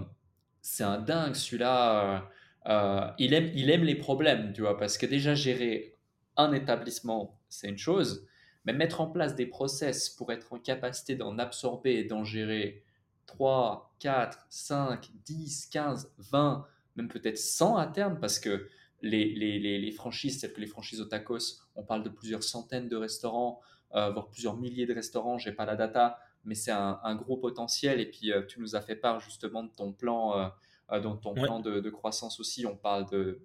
c'est un dingue celui-là. Euh, euh, il, aime, il aime les problèmes, tu vois. Parce que déjà, gérer un établissement, c'est une chose. Mais mettre en place des process pour être en capacité d'en absorber et d'en gérer 3, 4, 5, 10, 15, 20, même peut-être 100 à terme, parce que les, les, les, franchises, telles que les franchises au tacos, on parle de plusieurs centaines de restaurants, euh, voire plusieurs milliers de restaurants, j'ai pas la data, mais c'est un, gros potentiel. Et puis, euh, tu nous as fait part justement de ton plan, euh, ton plan de, croissance aussi. On parle de,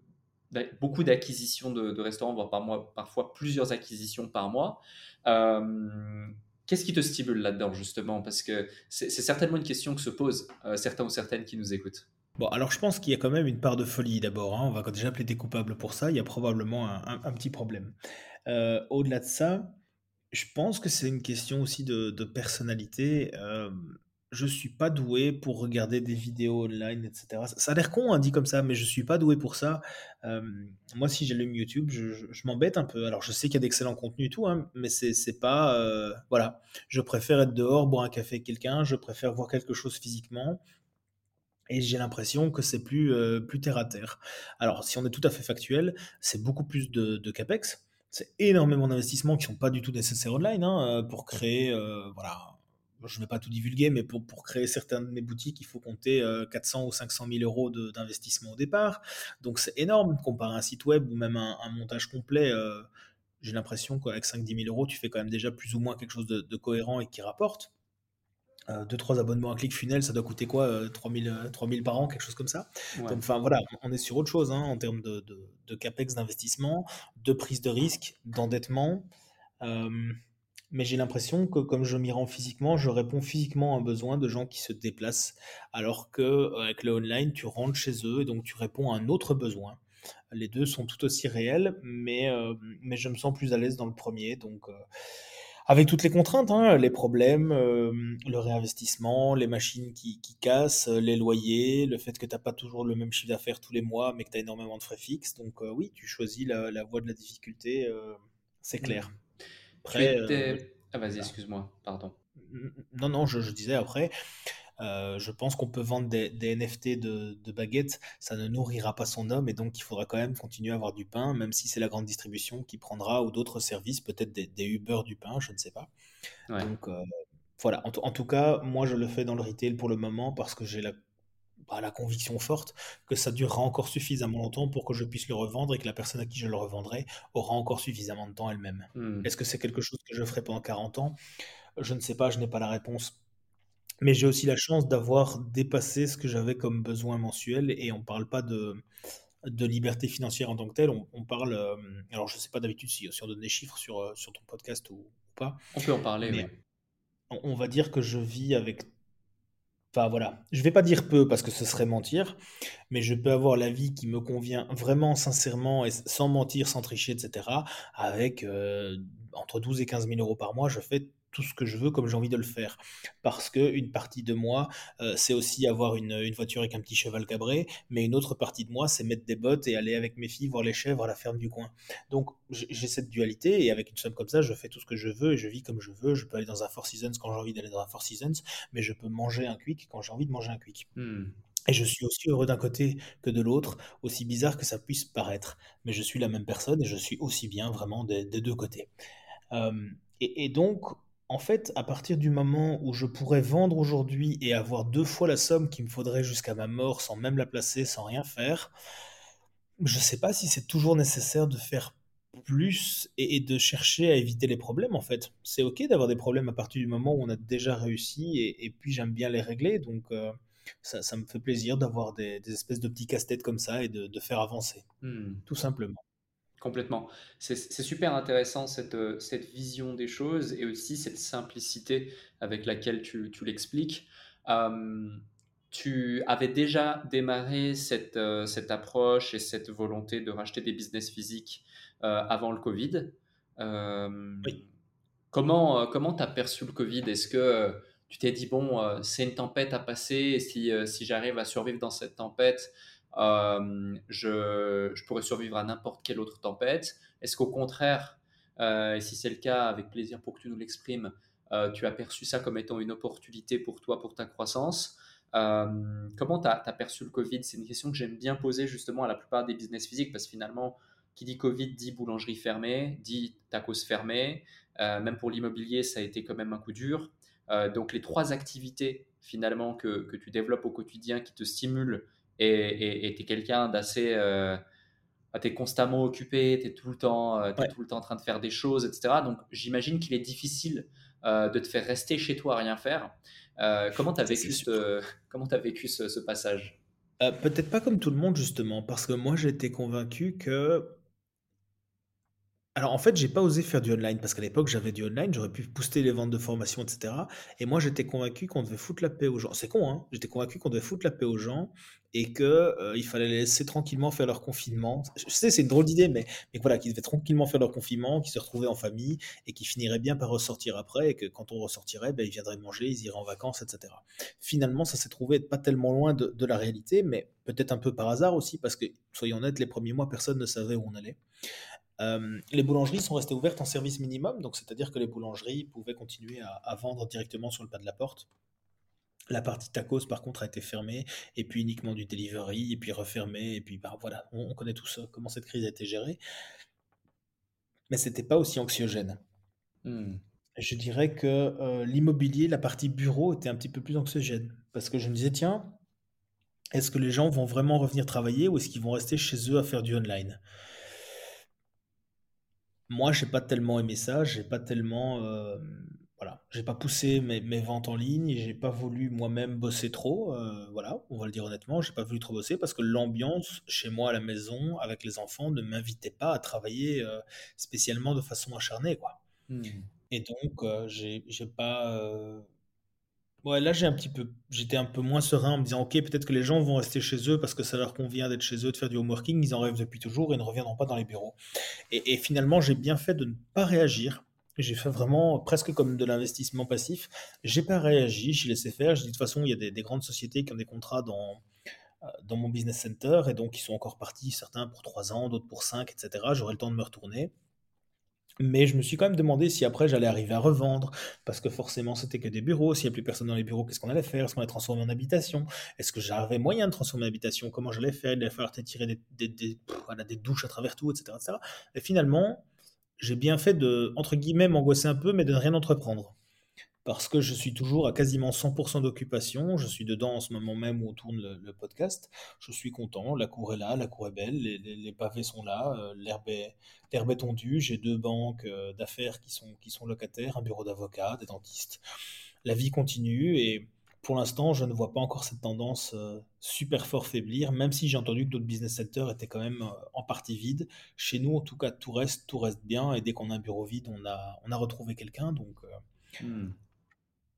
beaucoup d'acquisitions de, restaurants, voire par mois, parfois plusieurs acquisitions par mois. Qu'est-ce qui te stimule là-dedans, justement? Parce que c'est certainement une question que se posent certains ou certaines qui nous écoutent. Bon, alors je pense qu'il y a quand même une part de folie d'abord. Hein. On va déjà plaider coupable pour ça. Il y a probablement un, petit problème. Euh, au-delà de ça, je pense que c'est une question aussi de, personnalité. Euh, je suis pas doué pour regarder des vidéos online, etc. Ça, a l'air con, hein, dit comme ça, mais je suis pas doué pour ça. Euh, moi, si j'allume YouTube, je, m'embête un peu. Alors, je sais qu'il y a d'excellents contenus et tout, hein, mais c'est pas. Euh, voilà. Je préfère être dehors, boire un café avec quelqu'un, je préfère voir quelque chose physiquement. Et j'ai l'impression que c'est plus, euh, plus terre à terre. Alors, si on est tout à fait factuel, c'est beaucoup plus de, de capex. C'est énormément d'investissements qui sont pas du tout nécessaires online hein, euh, pour créer, euh, voilà, je ne vais pas tout divulguer, mais pour, pour créer certaines de mes boutiques, il faut compter 400 ou 500 000 euros d'investissement au départ. Donc c'est énorme comparé à un site web ou même un, montage complet. J'ai l'impression qu'avec 5-10 000 euros, tu fais quand même déjà plus ou moins quelque chose de, de cohérent et qui rapporte. Euh, deux, trois abonnements à ClickFunnels, ça doit coûter quoi 3000, euh, 3000 par an, quelque chose comme ça? Donc, enfin, voilà, on est sur autre chose hein, en termes de, de, capex d'investissement, de prise de risque, d'endettement. mais j'ai l'impression que comme je m'y rends physiquement, je réponds physiquement à un besoin de gens qui se déplacent, alors que avec le online, tu rentres chez eux et donc tu réponds à un autre besoin. Les deux sont tout aussi réels, mais, mais je me sens plus à l'aise dans le premier. Donc, avec toutes les contraintes, hein, les problèmes, euh, le réinvestissement, les machines qui, cassent, les loyers, le fait que tu n'as pas toujours le même chiffre d'affaires tous les mois, mais que tu as énormément de frais fixes. Donc euh, oui, tu choisis la, voie de la difficulté, euh, c'est clair. Après, Ah vas-y, excuse-moi, pardon. Non, non, je disais après, euh, je pense qu'on peut vendre des, NFT de, baguettes, ça ne nourrira pas son homme et donc il faudra quand même continuer à avoir du pain, même si c'est la grande distribution qui prendra ou d'autres services, peut-être des, Uber du pain, je ne sais pas. Donc euh, voilà, en, tout cas, moi je le fais dans le retail pour le moment parce que j'ai la, bah, la conviction forte que ça durera encore suffisamment longtemps pour que je puisse le revendre et que la personne à qui je le revendrai aura encore suffisamment de temps elle-même. Hmm. Est-ce que c'est quelque chose que je ferai pendant 40 ans? Je ne sais pas, je n'ai pas la réponse mais j'ai aussi la chance d'avoir dépassé ce que j'avais comme besoin mensuel et on parle pas de de liberté financière en tant que telle, on, parle, euh, alors je sais pas d'habitude si, si, on donne des chiffres sur, euh, sur ton podcast ou, pas. On peut en parler, mais on, va dire que je vis avec, enfin voilà, je vais pas dire peu parce que ce serait mentir, mais je peux avoir la vie qui me convient vraiment sincèrement et sans mentir, sans tricher, etc. Avec euh, entre 12 et 15 000 euros par mois, je fais tout ce que je veux comme j'ai envie de le faire. Parce que une partie de moi, euh, c'est aussi avoir une, voiture avec un petit cheval cabré, mais une autre partie de moi, c'est mettre des bottes et aller avec mes filles voir les chèvres à la ferme du coin. Donc j'ai cette dualité et avec une somme comme ça, je fais tout ce que je veux et je vis comme je veux. Je peux aller dans un Four Seasons quand j'ai envie d'aller dans un Four Seasons, mais je peux manger un quick quand j'ai envie de manger un quick. Hmm. Et je suis aussi heureux d'un côté que de l'autre, aussi bizarre que ça puisse paraître. Mais je suis la même personne et je suis aussi bien vraiment des, deux côtés. Euh, et, et, donc, en fait, à partir du moment où je pourrais vendre aujourd'hui et avoir deux fois la somme qu'il me faudrait jusqu'à ma mort sans même la placer, sans rien faire, je ne sais pas si c'est toujours nécessaire de faire plus et, de chercher à éviter les problèmes en fait. C'est ok d'avoir des problèmes à partir du moment où on a déjà réussi et, puis j'aime bien les régler, donc euh, ça, me fait plaisir d'avoir des, espèces de petits casse-têtes comme ça et de, faire avancer, hmm. tout simplement. Complètement. C'est super intéressant cette, euh, cette vision des choses et aussi cette simplicité avec laquelle tu, tu l'expliques. tu avais déjà démarré cette, euh, cette approche et cette volonté de racheter des business physiques euh, avant le Covid. oui. Comment comment tu as perçu le Covid? Est-ce que tu t'es dit, bon, c'est une tempête à passer et si, si j'arrive à survivre dans cette tempête, euh, je, pourrais survivre à n'importe quelle autre tempête Est-ce qu'au contraire, euh, et si c'est le cas, avec plaisir pour que tu nous l'exprimes, euh, tu as perçu ça comme étant une opportunité pour toi, pour ta croissance Comment tu as, perçu le Covid? C'est une question que j'aime bien poser justement à la plupart des business physiques parce que finalement, qui dit Covid dit boulangerie fermée, dit tacos fermé. même pour l'immobilier, ça a été quand même un coup dur. donc les trois activités finalement que, tu développes au quotidien qui te stimulent et tu es quelqu'un d'assez. Euh, bah, tu es constamment occupé, tu es, tout le temps, euh, tout le temps en train de faire des choses, etc. Donc j'imagine qu'il est difficile euh, de te faire rester chez toi à rien faire. comment tu as, vécu ce, (laughs) comment as vécu ce, ce passage? Peut-être pas comme tout le monde, justement, parce que moi j'étais convaincu que alors en fait, j'ai pas osé faire du online parce qu'à l'époque j'avais du online, j'aurais pu booster les ventes de formation, etc. Et moi j'étais convaincu qu'on devait foutre la paix aux gens. C'est con, hein J'étais convaincu qu'on devait foutre la paix aux gens et que euh, il fallait les laisser tranquillement faire leur confinement. Je sais, c'est une drôle d'idée, mais, mais voilà, qu'ils devaient tranquillement faire leur confinement, qu'ils se retrouvaient en famille et qu'ils finiraient bien par ressortir après et que quand on ressortirait, ben, ils viendraient manger, ils iraient en vacances, etc. Finalement, ça s'est trouvé être pas tellement loin de, de la réalité, mais peut-être un peu par hasard aussi parce que, soyons honnêtes, les premiers mois, personne ne savait où on allait. Euh, les boulangeries sont restées ouvertes en service minimum, donc c'est-à-dire que les boulangeries pouvaient continuer à, vendre directement sur le pas de la porte. La partie tacos, par contre, a été fermée, et puis uniquement du delivery, et puis refermée, et puis bah, voilà, on, connaît tous comment cette crise a été gérée. Mais c'était pas aussi anxiogène. Hmm. Je dirais que euh, l'immobilier, la partie bureau, était un petit peu plus anxiogène, parce que je me disais, tiens, est-ce que les gens vont vraiment revenir travailler ou est-ce qu'ils vont rester chez eux à faire du online? Moi, j'ai pas tellement aimé ça, j'ai pas tellement, euh, voilà, j'ai pas poussé mes, mes ventes en ligne j'ai pas voulu moi-même bosser trop. euh, voilà, on va le dire honnêtement, j'ai pas voulu trop bosser parce que l'ambiance chez moi à la maison avec les enfants ne m'invitait pas à travailler euh, spécialement de façon acharnée, quoi. Hmm. Et donc, euh, j'ai j'ai pas. Ouais, là, j'ai un petit peu, j'étais un peu moins serein en me disant, ok, peut-être que les gens vont rester chez eux parce que ça leur convient d'être chez eux, de faire du homeworking. Ils en rêvent depuis toujours et ne reviendront pas dans les bureaux. Et, finalement, j'ai bien fait de ne pas réagir. J'ai fait vraiment presque comme de l'investissement passif. J'ai pas réagi, j'ai laissé faire. J'ai dit de toute façon, il y a des, des grandes sociétés qui ont des contrats dans, euh, dans mon business center et donc ils sont encore partis, certains pour 3 ans, d'autres pour 5, etc. J'aurai le temps de me retourner. Mais je me suis quand même demandé si après j'allais arriver à revendre, parce que forcément c'était que des bureaux. S'il n'y a plus personne dans les bureaux, qu'est-ce qu'on allait faire? Est-ce qu'on allait transformer en habitation? Est-ce que j'avais moyen de transformer en habitation? Comment j'allais faire? Il allait falloir tirer des douches à travers tout, etc., etc. Et finalement, j'ai bien fait de, entre guillemets, m'angoisser un peu, mais de ne rien entreprendre parce que je suis toujours à quasiment 100% d'occupation. Je suis dedans en ce moment même où on tourne le, podcast. Je suis content. La cour est là, la cour est belle, les, pavés sont là, euh, l'herbe est, est tondue. J'ai deux banques euh, d'affaires qui sont, qui sont locataires, un bureau d'avocat, des dentistes. La vie continue et pour l'instant, je ne vois pas encore cette tendance euh, super fort faiblir, même si j'ai entendu que d'autres business centers étaient quand même en partie vides. Chez nous, en tout cas, tout reste, tout reste bien et dès qu'on a un bureau vide, on a, on a retrouvé quelqu'un. Donc, Hmm.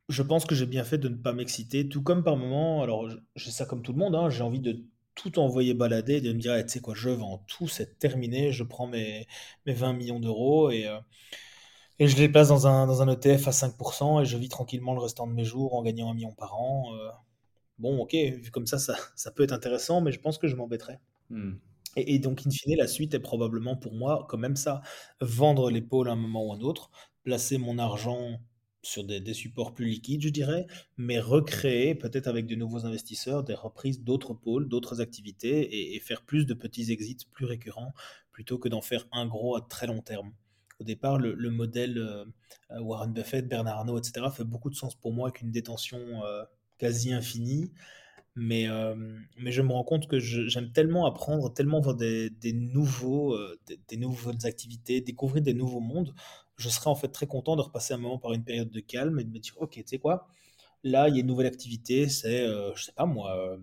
Je pense que j'ai bien fait de ne pas m'exciter, tout comme par moment, alors j'ai ça comme tout le monde, hein, j'ai envie de tout envoyer balader, de me dire, Eh, tu sais quoi, je vends tout, c'est terminé, je prends mes, mes 20 millions d'euros et, euh, et je les place dans un, dans un ETF à 5% et je vis tranquillement le restant de mes jours en gagnant un million par an. euh. bon, ok, vu comme ça, ça, ça peut être intéressant, mais je pense que je m'embêterai. Hmm. Et, et donc, in fine, la suite est probablement pour moi quand même ça. Vendre pôles à un moment ou à un autre, placer mon argent sur des, supports plus liquides, je dirais, mais recréer, peut-être avec de nouveaux investisseurs, des reprises d'autres pôles, d'autres activités, et, faire plus de petits exits plus récurrents, plutôt que d'en faire un gros à très long terme. Au départ, le, le modèle euh, euh, Warren Buffett, Bernard Arnault, etc., fait beaucoup de sens pour moi avec une détention euh, quasi infinie. Mais, je me rends compte que j'aime tellement apprendre, tellement voir des, nouveaux, des nouvelles activités, découvrir des nouveaux mondes. Je serais en fait très content de repasser un moment par une période de calme et de me dire, ok, tu sais quoi, là, il y a une nouvelle activité, c'est, euh, je sais pas moi, euh,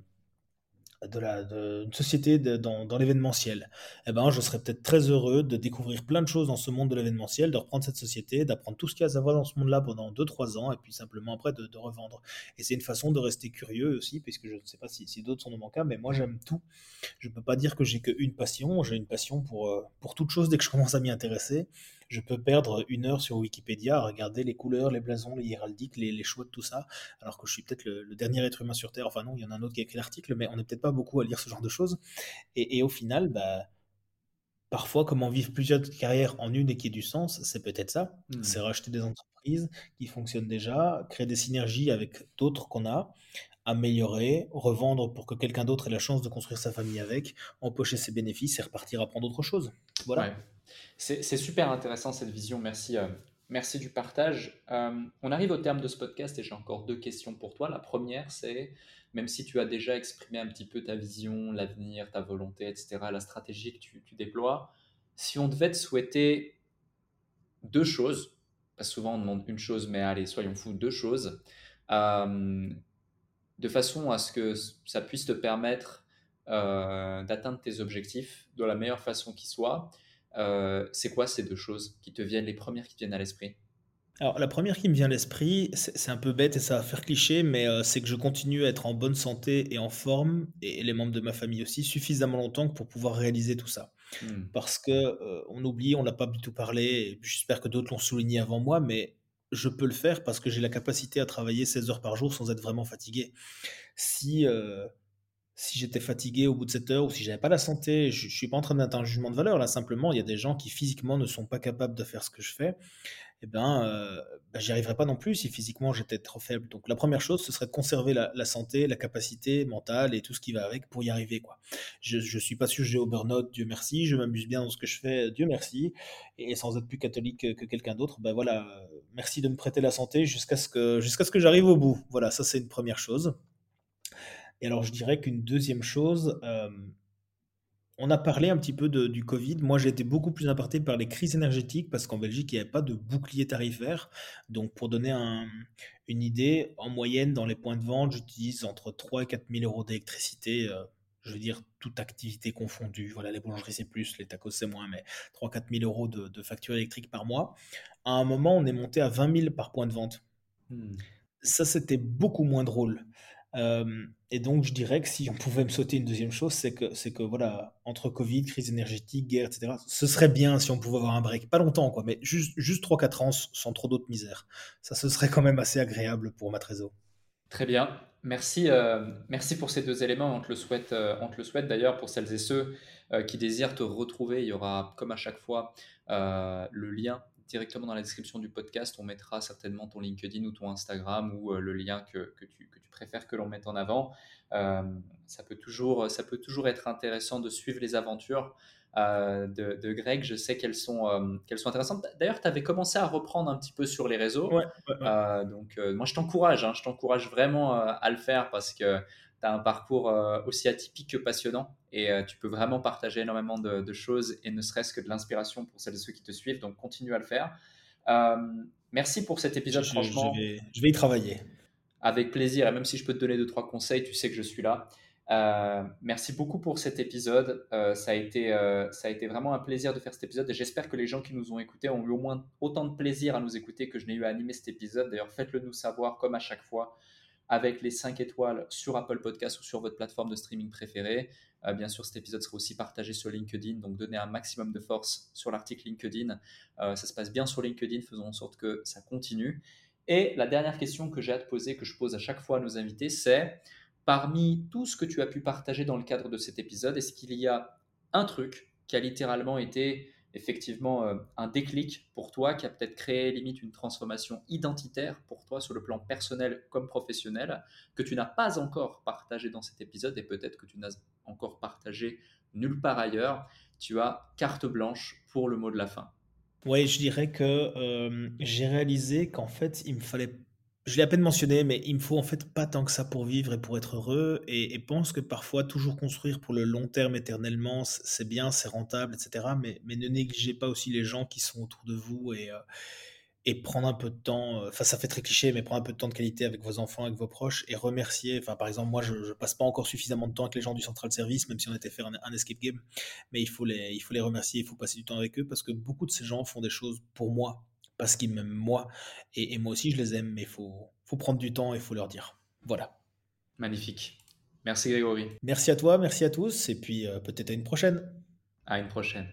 de la, de, une société dans, dans l'événementiel. Eh ben, je serais peut-être très heureux de découvrir plein de choses dans ce monde de l'événementiel, de reprendre cette société, d'apprendre tout ce qu'il y a à savoir dans ce monde-là pendant deux trois ans, et puis simplement après de, revendre. Et c'est une façon de rester curieux aussi, puisque je ne sais pas si, si d'autres sont dans mon cas, mais moi j'aime tout. Je ne peux pas dire que j'ai qu'une passion, j'ai une passion pour, euh, pour toute chose dès que je commence à m'y intéresser. Je peux perdre une heure sur Wikipédia à regarder les couleurs, les blasons, les héraldiques, les, les choix de tout ça, alors que je suis peut-être le, le dernier être humain sur Terre. Enfin non, il y en a un autre qui a écrit l'article, mais on n'est peut-être pas beaucoup à lire ce genre de choses. Et, et au final, bah, parfois, comment vivre plusieurs carrières en une et qui ait du sens, c'est peut-être ça. Hmm. C'est racheter des entreprises qui fonctionnent déjà, créer des synergies avec d'autres qu'on a, améliorer, revendre pour que quelqu'un d'autre ait la chance de construire sa famille avec, empocher ses bénéfices et repartir à prendre autre chose. Voilà. Ouais. C'est super intéressant cette vision. Merci, euh, du partage. Euh, on arrive au terme de ce podcast et j'ai encore deux questions pour toi. La première, c'est même si tu as déjà exprimé un petit peu ta vision, l'avenir, ta volonté, etc., la stratégie que tu, déploies, si on devait te souhaiter deux choses, souvent on demande une chose, mais allez, soyons fous, deux choses, euh, de façon à ce que ça puisse te permettre d'atteindre tes objectifs de la meilleure façon qui soit. Euh, c'est quoi ces deux choses qui te viennent, les premières qui te viennent à l'esprit? Alors, la première qui me vient à l'esprit, c'est un peu bête et ça va faire cliché, mais euh, c'est que je continue à être en bonne santé et en forme, et les membres de ma famille aussi, suffisamment longtemps pour pouvoir réaliser tout ça. Hmm. Parce que euh, on oublie, on l'a pas du tout parlé, et j'espère que d'autres l'ont souligné avant moi, mais je peux le faire parce que j'ai la capacité à travailler 16 heures par jour sans être vraiment fatigué. Si, euh, si j'étais fatigué au bout de 7 heures ou si j'avais pas la santé, je, je suis pas en train d'être un jugement de valeur là, simplement il y a des gens qui physiquement ne sont pas capables de faire ce que je fais eh ben, euh, ben, j'y arriverais pas non plus si physiquement j'étais trop faible. Donc la première chose, ce serait de conserver la, santé, la capacité mentale et tout ce qui va avec pour y arriver. Quoi. Je, je suis pas sujet au burn-out, Dieu merci, je m'amuse bien dans ce que je fais, Dieu merci, et sans être plus catholique que, que quelqu'un d'autre, ben voilà, euh, merci de me prêter la santé jusqu'à ce jusqu'à ce que j'arrive au bout. Voilà, ça c'est une première chose. Et alors je dirais qu'une deuxième chose, euh, on a parlé un petit peu de, du Covid. Moi, j'ai été beaucoup plus impacté par les crises énergétiques parce qu'en Belgique, il n'y avait pas de bouclier tarifaire. Donc, pour donner une idée, en moyenne, dans les points de vente, j'utilise entre 3 et 4 000 euros d'électricité. Euh, je veux dire, toute activité confondue. Voilà, les boulangeries, c'est plus, les tacos, c'est moins, mais 3 4 000 euros de, de facture électrique par mois. À un moment, on est monté à 20 000 par point de vente. Hmm. Ça, c'était beaucoup moins drôle. Euh, et donc, je dirais que si on pouvait me sauter une deuxième chose, c'est que, c'est que voilà, entre Covid, crise énergétique, guerre, etc., ce serait bien si on pouvait avoir un break. Pas longtemps, quoi, mais juste, juste 3-4 ans sans trop d'autres misères. Ça, ce serait quand même assez agréable pour ma trésor. Très bien. Merci, euh, merci pour ces deux éléments. On te le souhaite, euh, on te le souhaite d'ailleurs pour celles et ceux qui désirent te retrouver. Il y aura, comme à chaque fois, le lien directement dans la description du podcast. On mettra certainement ton LinkedIn ou ton Instagram ou le lien que, que, tu, que tu préfères que l'on mette en avant. Euh, ça, peut toujours, ça peut toujours être intéressant de suivre les aventures euh, de, Greg. Je sais qu'elles sont, euh, qu'elles sont intéressantes. D'ailleurs, tu avais commencé à reprendre un petit peu sur les réseaux. donc, moi, je t'encourage. Hein, je t'encourage vraiment à le faire parce que tu as un parcours aussi atypique que passionnant et tu peux vraiment partager énormément de, choses et ne serait-ce que de l'inspiration pour celles et ceux qui te suivent. Donc, continue à le faire. merci pour cet épisode, franchement. je vais y travailler avec plaisir. Et même si je peux te donner deux, trois conseils, tu sais que je suis là. Euh, merci beaucoup pour cet épisode. Euh, ça, a été, euh, ça a été vraiment un plaisir de faire cet épisode et j'espère que les gens qui nous ont écoutés ont eu au moins autant de plaisir à nous écouter que je n'ai eu à animer cet épisode. D'ailleurs, faites-le nous savoir comme à chaque fois avec les 5 étoiles sur Apple Podcast ou sur votre plateforme de streaming préférée. Bien sûr, cet épisode sera aussi partagé sur LinkedIn, donc donnez un maximum de force sur l'article LinkedIn. ça se passe bien sur LinkedIn, faisons en sorte que ça continue. Et la dernière question que j'ai à te poser, que je pose à chaque fois à nos invités, c'est parmi tout ce que tu as pu partager dans le cadre de cet épisode, est-ce qu'il y a un truc qui a littéralement été effectivement euh, un déclic pour toi, qui a peut-être créé limite une transformation identitaire pour toi sur le plan personnel comme professionnel, que tu n'as pas encore partagé dans cet épisode et peut-être que tu n'as encore partagé nulle part ailleurs. Tu as carte blanche pour le mot de la fin. Oui, je dirais que euh, j'ai réalisé qu'en fait, il me fallait. Je l'ai à peine mentionné, mais il me faut en fait pas tant que ça pour vivre et pour être heureux. Et, et pense que parfois, toujours construire pour le long terme éternellement, c'est bien, c'est rentable, etc. Mais, mais ne négligez pas aussi les gens qui sont autour de vous et, euh, et prendre un peu de temps, euh, enfin ça fait très cliché, mais prendre un peu de temps de qualité avec vos enfants, avec vos proches et remercier. Enfin par exemple, moi je, je passe pas encore suffisamment de temps avec les gens du central service, même si on était faire un, escape game, mais il faut les, il faut les remercier, il faut passer du temps avec eux parce que beaucoup de ces gens font des choses pour moi, parce qu'ils m'aiment moi et, moi aussi je les aime, mais il faut, faut prendre du temps et il faut leur dire. Voilà. Magnifique. Merci Grégory. Merci à toi, merci à tous et puis euh, peut-être à une prochaine. À une prochaine.